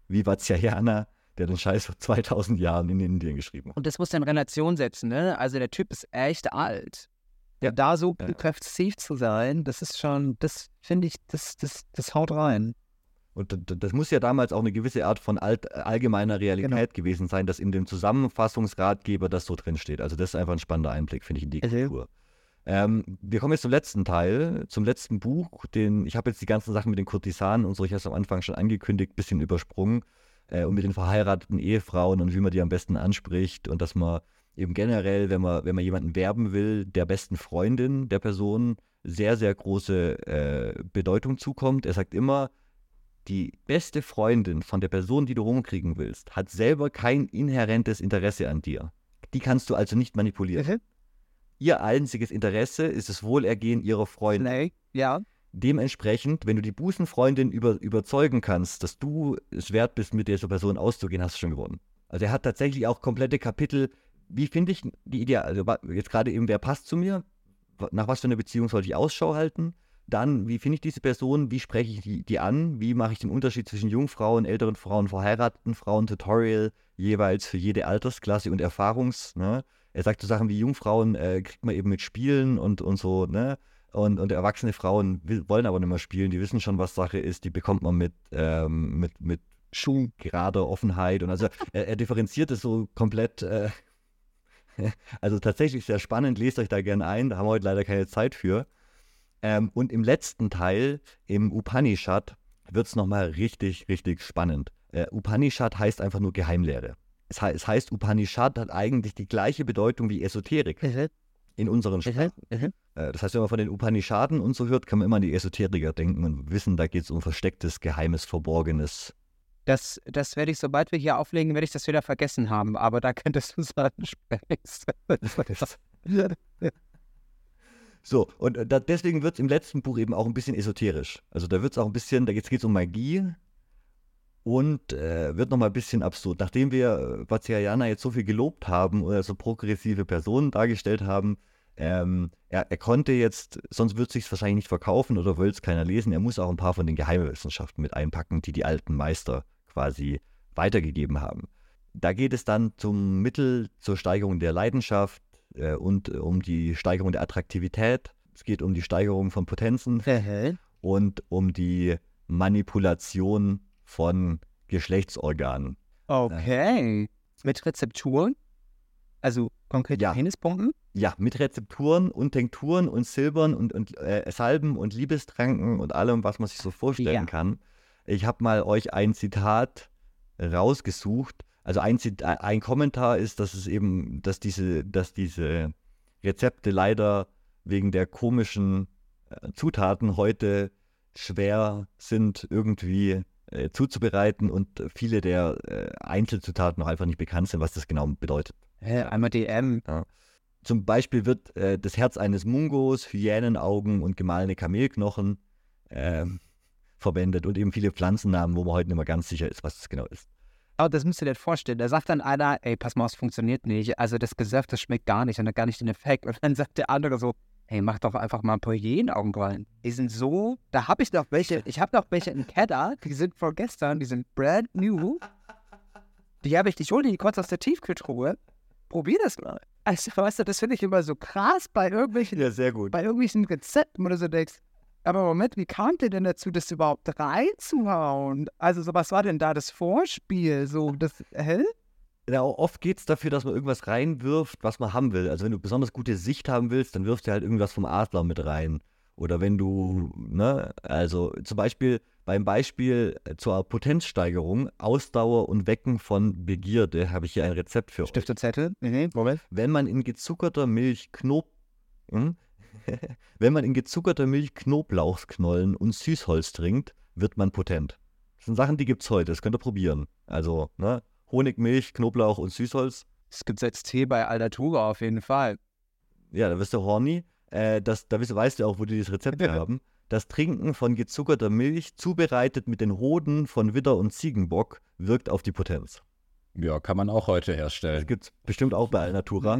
wie Vatsyayana, der den Scheiß vor 2000 Jahren in Indien geschrieben hat. Und das muss dann in Relation setzen, ne? Also der Typ ist echt alt. Ja. Da so ja. progressiv zu sein, das ist schon, das finde ich, das, das, das haut rein. Und das muss ja damals auch eine gewisse Art von alt, allgemeiner Realität genau. gewesen sein, dass in dem Zusammenfassungsratgeber das so drin steht. Also das ist einfach ein spannender Einblick, finde ich, in die also. Kultur. Ähm, wir kommen jetzt zum letzten Teil, zum letzten Buch. Den, ich habe jetzt die ganzen Sachen mit den Kurtisanen und so, ich habe es am Anfang schon angekündigt, ein bisschen übersprungen. Äh, und mit den verheirateten Ehefrauen und wie man die am besten anspricht und dass man eben generell, wenn man, wenn man jemanden werben will, der besten Freundin der Person sehr, sehr große äh, Bedeutung zukommt. Er sagt immer, die beste Freundin von der Person, die du rumkriegen willst, hat selber kein inhärentes Interesse an dir. Die kannst du also nicht manipulieren. Mhm. Ihr einziges Interesse ist das Wohlergehen ihrer Freundin. Nee, ja. Dementsprechend, wenn du die Busenfreundin über, überzeugen kannst, dass du es wert bist, mit dieser Person auszugehen, hast du schon gewonnen. Also er hat tatsächlich auch komplette Kapitel, wie finde ich die Idee, also jetzt gerade eben, wer passt zu mir, nach was für einer Beziehung sollte ich Ausschau halten, dann, wie finde ich diese Person, wie spreche ich die, die an, wie mache ich den Unterschied zwischen Jungfrauen, älteren Frauen, verheirateten Frauen, Tutorial jeweils für jede Altersklasse und Erfahrungs, ne? Er sagt so Sachen wie Jungfrauen äh, kriegt man eben mit Spielen und, und so, ne? Und, und erwachsene Frauen wollen aber nicht mehr spielen, die wissen schon, was Sache ist, die bekommt man mit, ähm, mit, mit gerader Offenheit. Und also er, er differenziert es so komplett. Äh, also tatsächlich sehr spannend, lest euch da gerne ein, da haben wir heute leider keine Zeit für. Ähm, und im letzten Teil, im Upanishad, wird es nochmal richtig, richtig spannend. Äh, Upanishad heißt einfach nur Geheimlehre. Es, he es, heißt, Upanishad hat eigentlich die gleiche Bedeutung wie Esoterik mhm. in unseren Sprachen. Mhm. Äh, das heißt, wenn man von den Upanishaden und so hört, kann man immer an die Esoteriker denken und wissen, da geht es um verstecktes, geheimes, verborgenes. Das, das werde ich, sobald wir hier auflegen, werde ich das wieder vergessen haben, aber da könntest du sagen, So, und äh, da, deswegen wird es im letzten Buch eben auch ein bisschen esoterisch. Also da wird es auch ein bisschen, da geht es um Magie und äh, wird nochmal ein bisschen absurd. Nachdem wir äh, Vajrayana jetzt so viel gelobt haben oder so progressive Personen dargestellt haben, ähm, er, er, konnte jetzt, sonst wird es sich wahrscheinlich nicht verkaufen oder will es keiner lesen. Er muss auch ein paar von den Geheimwissenschaften mit einpacken, die die alten Meister quasi weitergegeben haben. Da geht es dann zum Mittel zur Steigerung der Leidenschaft, äh, und äh, um die Steigerung der Attraktivität. Es geht um die Steigerung von Potenzen und um die Manipulation von Geschlechtsorganen. Okay. Mit Rezepturen? Also konkret ja. Penispunkten? Ja, mit Rezepturen und Tinkturen und Silbern und, und äh, Salben und Liebestranken und allem, was man sich so vorstellen ja. kann. Ich habe mal euch ein Zitat rausgesucht also ein, ein Kommentar ist, dass es eben, dass diese, dass diese Rezepte leider wegen der komischen äh, Zutaten heute schwer sind, irgendwie äh, zuzubereiten und viele der äh, Einzelzutaten noch einfach nicht bekannt sind, was das genau bedeutet. Hä, einmal DM. Ja. Zum Beispiel wird äh, das Herz eines Mungos, Hyänenaugen und gemahlene Kamelknochen ähm, verwendet und eben viele Pflanzennamen, wo man heute nicht mehr ganz sicher ist, was das genau ist. Aber das müsst ihr dir vorstellen. Da sagt dann einer, ey, pass mal, es funktioniert nicht. Also das Gesöff, das schmeckt gar nicht und hat gar nicht den Effekt. Und dann sagt der andere so, hey, mach doch einfach mal ein paar Augenbrallen. Die sind so, da habe ich noch welche, ich habe noch welche in Kedda, die sind von gestern, die sind brand new. Die habe ich, ich hole die kurz aus der Tiefkühltruhe. Probier das mal. Also, weißt du, das finde ich immer so krass bei irgendwelchen, Ja, sehr gut. bei irgendwelchen Rezepten, wo du so denkst, aber Moment, wie kam ihr denn dazu, das überhaupt reinzuhauen? Also, so, was war denn da das Vorspiel? So, das, hä? Ja, oft geht es dafür, dass man irgendwas reinwirft, was man haben will. Also wenn du besonders gute Sicht haben willst, dann wirfst du halt irgendwas vom Adler mit rein. Oder wenn du, ne, also zum Beispiel beim Beispiel äh, zur Potenzsteigerung, Ausdauer und Wecken von Begierde, habe ich hier ein Rezept für euch. Stift und Zettel? Mhm, Moment. Wenn man in gezuckerter Milch Knob... Hm? wenn man in gezuckerter Milch Knoblauchsknollen und Süßholz trinkt, wird man potent. Das sind Sachen, die gibt es heute. Das könnt ihr probieren. Also, ne? Honig, Milch, Knoblauch und Süßholz. Das gibt es als Tee bei Aldatura auf jeden Fall. Ja, da wirst du horny. Äh, das, da weißt, weißt du auch, wo die das Rezept haben. Das Trinken von gezuckerter Milch, zubereitet mit den Hoden von Widder und Ziegenbock, wirkt auf die Potenz. Ja, kann man auch heute Das herstellen. gibt es bestimmt auch bei Alnatura.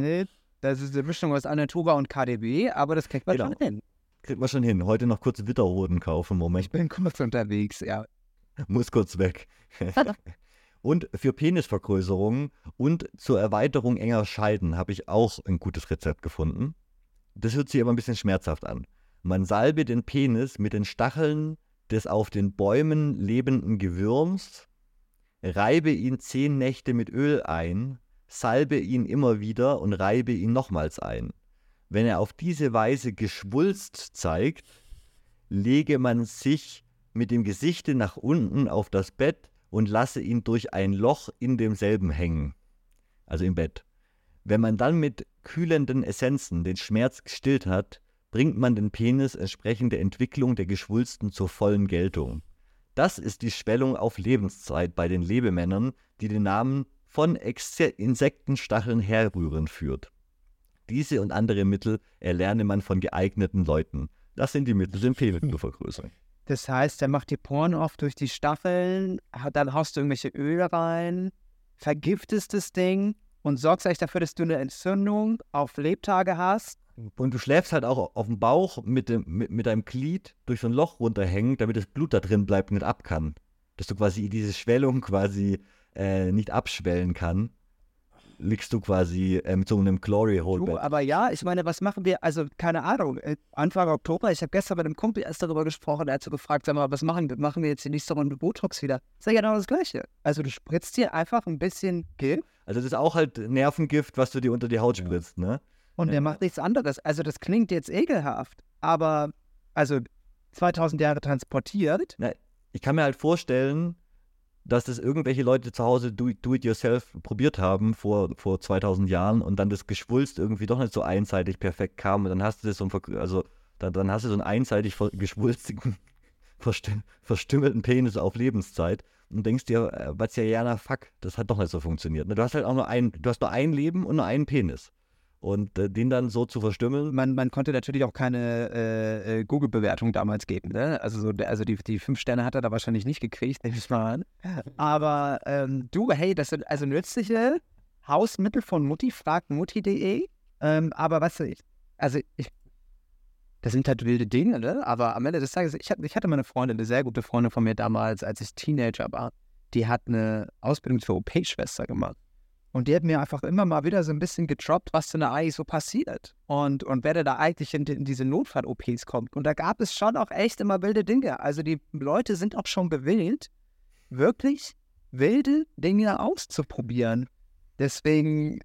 Das ist eine Mischung aus Aldatura und KDB, aber das kriegt man Genau. schon hin. Kriegt man schon hin. Heute noch kurz Widderhoden kaufen. Moment, Ich bin kurz unterwegs, ja. muss kurz weg. und für Penisvergrößerung und zur Erweiterung enger Scheiden habe ich auch ein gutes Rezept gefunden. Das hört sich aber ein bisschen schmerzhaft an. Man salbe den Penis mit den Stacheln des auf den Bäumen lebenden Gewürms, reibe ihn zehn Nächte mit Öl ein, salbe ihn immer wieder und reibe ihn nochmals ein. Wenn er auf diese Weise Geschwulst zeigt, lege man sich mit dem Gesichte nach unten auf das Bett und lasse ihn durch ein Loch in demselben hängen. Also im Bett. Wenn man dann mit kühlenden Essenzen den Schmerz gestillt hat, bringt man den Penis entsprechend der Entwicklung der Geschwulsten zur vollen Geltung. Das ist die Schwellung auf Lebenszeit bei den Lebemännern, die den Namen von Insektenstacheln herrühren führt. Diese und andere Mittel erlerne man von geeigneten Leuten. Das sind die Mittel, den Penis zu vergrößern. Das heißt, der macht die Porn oft durch die Stacheln, dann haust du irgendwelche Öle rein, vergiftest das Ding und sorgst eigentlich dafür, dass du eine Entzündung auf Lebtage hast. Und du schläfst halt auch auf dem Bauch mit, dem, mit, mit deinem Glied durch so ein Loch runterhängen, damit das Blut da drin bleibt und nicht ab kann. Dass du quasi diese Schwellung quasi äh, nicht abschwellen kann. Liegst du quasi äh, mit so einem Glory Hole Du, aber ja, ich meine, was machen wir? Also, keine Ahnung, äh, Anfang Oktober, ich habe gestern mit einem Kumpel erst darüber gesprochen, der hat so gefragt, sag mal, was machen wir? Machen wir jetzt die nächste Runde Botox wieder? Sag ja genau das Gleiche. Also, du spritzt dir einfach ein bisschen Gift Also das ist auch halt Nervengift, was du dir unter die Haut Ja. spritzt, ne? und Ja. der macht nichts anderes. Also, das klingt jetzt ekelhaft, aber, also, 2000 Jahre transportiert. Ich kann mir halt vorstellen, dass das irgendwelche Leute zu Hause do, do probiert haben vor, vor 2000 Jahren und dann das Geschwulst irgendwie doch nicht so einseitig perfekt kam und dann hast du das so ein, also dann, dann hast du so einen einseitig geschwulstigen, verstü- verstümmelten Penis auf Lebenszeit und denkst dir, äh, was ja, ja, na fuck, das hat doch nicht so funktioniert. ne? Du hast halt auch nur ein, du hast nur ein Leben und nur einen Penis. Und äh, den dann so zu verstümmeln, Man, man konnte natürlich auch keine äh, äh, Google-Bewertung damals geben. Ne? Also, so, also die, die fünf Sterne hat er da wahrscheinlich nicht gekriegt, nehme ich mal an. Aber ähm, du, hey, das sind also nützliche Hausmittel von Mutti, fragt mutti.de. Ähm, aber was ich, also ich, das sind halt wilde Dinge, ne? Aber am Ende des Tages, ich, ich hatte mal eine Freundin, eine sehr gute Freundin von mir damals, als ich Teenager war, die hat eine Ausbildung zur OP-Schwester gemacht. Und die hat mir einfach immer mal wieder so ein bisschen getroppt, was denn da eigentlich so passiert. Und, und wer da eigentlich in, in diese Notfall-OPs kommt. Und da gab es schon auch echt immer wilde Dinge. Also die Leute sind auch schon gewillt, wirklich wilde Dinge auszuprobieren. Deswegen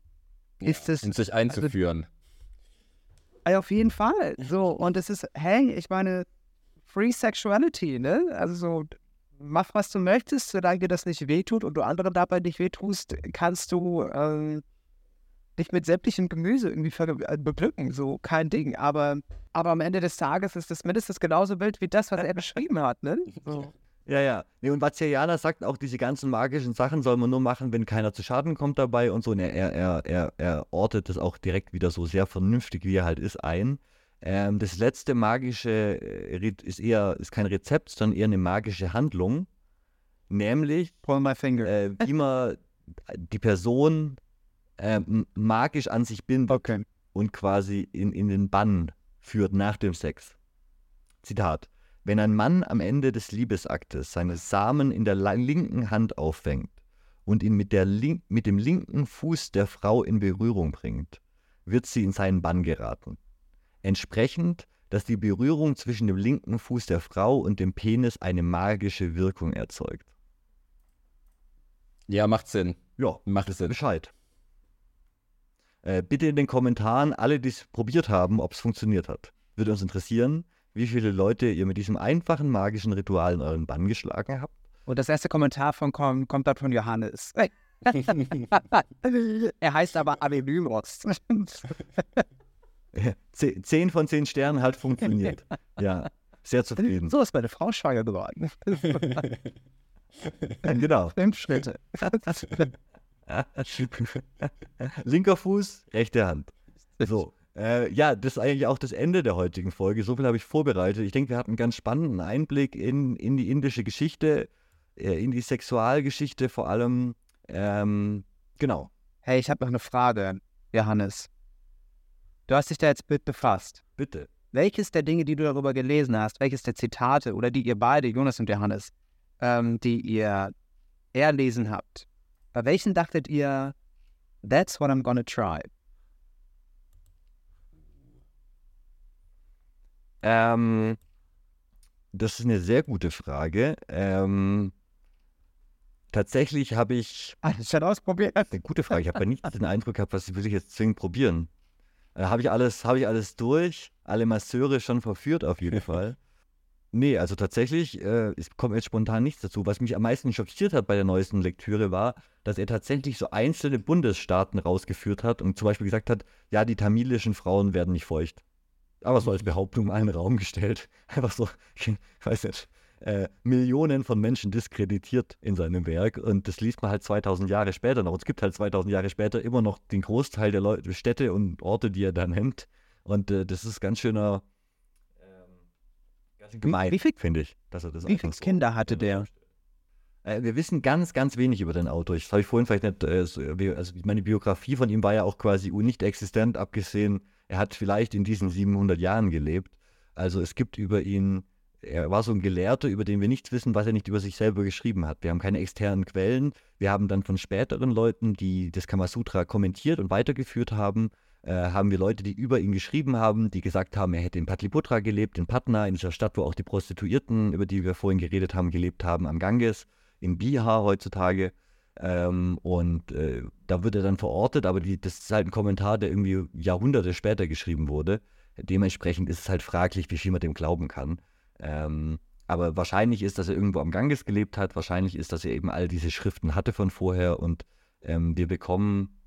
ist es Und sich einzuführen. Ey, auf jeden Fall. So, und es ist, hey, ich meine, Free Sexuality, ne? Also so, mach was du möchtest, solange dir das nicht wehtut und du anderen dabei nicht wehtust, kannst du ähm, dich mit sämtlichem Gemüse irgendwie äh, beglücken. So, kein Ding. Aber, aber am Ende des Tages ist das mindestens genauso wild wie das, was er beschrieben hat, ne? So. Ja, ja. Nee, und Vatsayana sagt auch, diese ganzen magischen Sachen soll man nur machen, wenn keiner zu Schaden kommt dabei und so. Und er, er, er, er, er ortet das auch direkt wieder so sehr vernünftig, wie er halt ist, ein. Ähm, das letzte magische äh, ist eher, ist kein Rezept, sondern eher eine magische Handlung. Nämlich, äh, wie man die Person ähm, magisch an sich bindet okay. und quasi in, in den Bann führt nach dem Sex. Zitat. Wenn ein Mann am Ende des Liebesaktes seine Samen in der linken Hand auffängt und ihn mit, der link mit dem linken Fuß der Frau in Berührung bringt, wird sie in seinen Bann geraten. Entsprechend, dass die Berührung zwischen dem linken Fuß der Frau und dem Penis eine magische Wirkung erzeugt. Ja, macht Sinn. Ja, Macht Sinn. Bescheid. Äh, bitte in den Kommentaren alle, die es probiert haben, ob es funktioniert hat. Würde uns interessieren, wie viele Leute ihr mit diesem einfachen magischen Ritual in euren Bann geschlagen habt. Und das erste Kommentar von kommt, kommt dann von Johannes. er heißt aber Anonymous. Ze- Zehn von zehn Sternen hat funktioniert. ja, sehr zufrieden. so ist meine Frau schwanger geworden. genau. Fünf Schritte. Linker Fuß, rechte Hand. So. Äh, ja, das ist eigentlich auch das Ende der heutigen Folge. So viel habe ich vorbereitet. Ich denke, wir hatten einen ganz spannenden Einblick in, in die indische Geschichte, äh, in die Sexualgeschichte vor allem. Ähm, genau. Hey, ich habe noch eine Frage, Johannes. Du hast dich da jetzt mit befasst. Bitte. Welches der Dinge, die du darüber gelesen hast, welches der Zitate oder die ihr beide, Jonas und Johannes, ähm, die ihr erlesen habt, bei welchen dachtet ihr, that's what I'm gonna try? Ähm, das ist eine sehr gute Frage. Ähm, tatsächlich habe ich Alles schon ausprobiert. Eine gute Frage. Ich habe ja nicht den Eindruck gehabt, was will ich jetzt zwingend probieren. Äh, habe ich alles, habe ich alles durch? Alle Masseure schon verführt auf jeden Fall. Nee, also tatsächlich, äh, es kommt jetzt spontan nichts dazu. Was mich am meisten schockiert hat bei der neuesten Lektüre war, dass er tatsächlich so einzelne Bundesstaaten rausgeführt hat und zum Beispiel gesagt hat, ja, die tamilischen Frauen werden nicht feucht. Aber so als Behauptung mal in den Raum gestellt. Einfach so, ich weiß nicht, äh, Millionen von Menschen diskreditiert in seinem Werk und das liest man halt 2000 Jahre später noch. Und es gibt halt 2000 Jahre später immer noch den Großteil der Leute, Städte und Orte, die er da nennt. Und äh, das ist ganz schöner, ähm, gemein, finde ich, dass er das Wie viele so Kinder hatte der? Äh, wir wissen ganz, ganz wenig über den Autor. Das habe ich vorhin vielleicht nicht, äh, wir- also meine Biografie von ihm war ja auch quasi nicht existent, abgesehen, er hat vielleicht in diesen 700 Jahren gelebt. Also es gibt über ihn, er war so ein Gelehrter, über den wir nichts wissen, was er nicht über sich selber geschrieben hat. Wir haben keine externen Quellen. Wir haben dann von späteren Leuten, die das Kamasutra kommentiert und weitergeführt haben, äh, haben wir Leute, die über ihn geschrieben haben, die gesagt haben, er hätte in Patliputra gelebt, in Patna, in dieser Stadt, wo auch die Prostituierten, über die wir vorhin geredet haben, gelebt haben, am Ganges, in Bihar heutzutage. Ähm, und äh, da wird er dann verortet, aber die, das ist halt ein Kommentar, der irgendwie Jahrhunderte später geschrieben wurde. Dementsprechend ist es halt fraglich, wie viel man dem glauben kann. Ähm, aber wahrscheinlich ist, dass er irgendwo am Ganges gelebt hat. Wahrscheinlich ist, dass er eben all diese Schriften hatte von vorher. Und ähm, wir bekommen,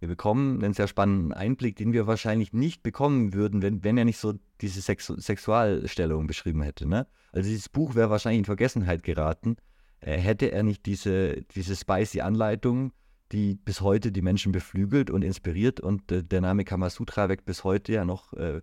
wir bekommen einen sehr spannenden Einblick, den wir wahrscheinlich nicht bekommen würden, wenn, wenn er nicht so diese Sexu Sexualstellung beschrieben hätte. Ne? Also dieses Buch wäre wahrscheinlich in Vergessenheit geraten, äh, hätte er nicht diese, diese spicy Anleitung, die bis heute die Menschen beflügelt und inspiriert. Und äh, der Name Kamasutra weckt bis heute ja noch äh,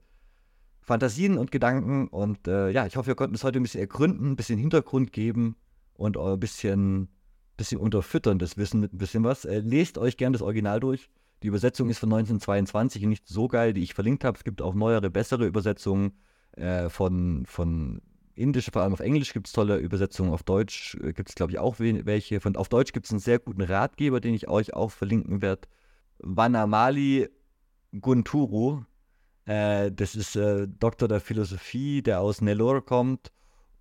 Fantasien und Gedanken. Und äh, ja, ich hoffe, wir konnten es heute ein bisschen ergründen, ein bisschen Hintergrund geben und ein bisschen, bisschen unterfüttern, das Wissen mit ein bisschen was. Äh, lest euch gern das Original durch. Die Übersetzung ist von 1922 und nicht so geil, die ich verlinkt habe. Es gibt auch neuere, bessere Übersetzungen äh, von, von Indisch, vor allem auf Englisch gibt es tolle Übersetzungen. Auf Deutsch äh, gibt es, glaube ich, auch we- welche. Von, auf Deutsch gibt es einen sehr guten Ratgeber, den ich euch auch verlinken werde. Vanamali Gunturu. Äh, das ist äh, Doktor der Philosophie, der aus Nellore kommt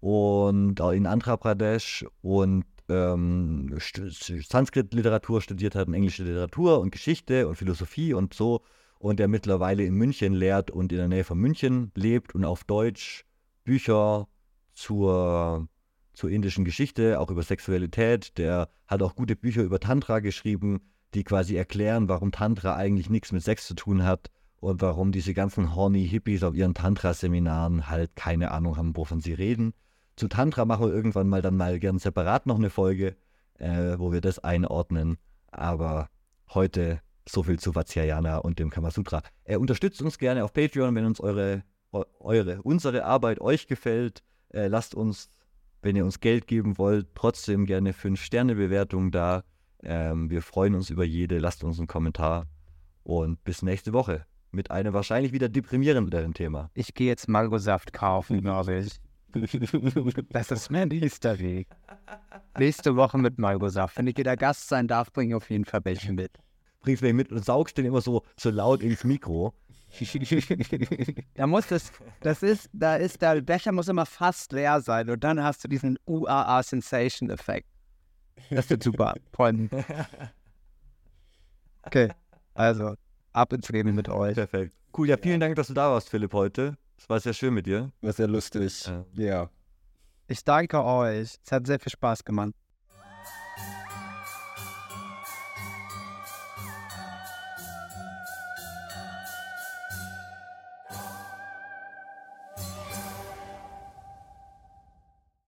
und auch in Andhra Pradesh und ähm, Sanskrit-Literatur studiert hat und englische Literatur und Geschichte und Philosophie und so. Und der mittlerweile in München lehrt und in der Nähe von München lebt und auf Deutsch Bücher zur, zur indischen Geschichte, auch über Sexualität. Der hat auch gute Bücher über Tantra geschrieben, die quasi erklären, warum Tantra eigentlich nichts mit Sex zu tun hat und warum diese ganzen horny Hippies auf ihren Tantra-Seminaren halt keine Ahnung haben, wovon sie reden. Zu Tantra machen wir irgendwann mal dann mal gern separat noch eine Folge, äh, wo wir das einordnen. Aber heute So viel zu Vatsyayana und dem Kamasutra. Äh, unterstützt uns gerne auf Patreon, wenn uns eure, eure, unsere Arbeit euch gefällt. Äh, lasst uns, wenn ihr uns Geld geben wollt, trotzdem gerne 5-Sterne-Bewertungen da. Ähm, wir freuen uns über jede. Lasst uns einen Kommentar. Und bis nächste Woche mit einem wahrscheinlich wieder deprimierenderen Thema. Ich gehe jetzt Mangosaft kaufen, glaube ich. Das ist mein nächster Weg. Nächste Woche mit Mangosaft. Wenn ich wieder Gast sein darf, bringe ich auf jeden Fall welche mit. Bringst welche mit und saugst den immer so, so laut ins Mikro. da muss das, das ist, da ist, der Becher muss immer fast leer sein und dann hast du diesen UAA Sensation Effekt. Das wird super. Freunde. Okay, also ab ins Leben mit euch. Perfekt. Cool, ja, vielen Dank, dass du da warst, Philipp, heute. Es war sehr schön mit dir. War sehr lustig. Ja. ja. Ich danke euch. Es hat sehr viel Spaß gemacht.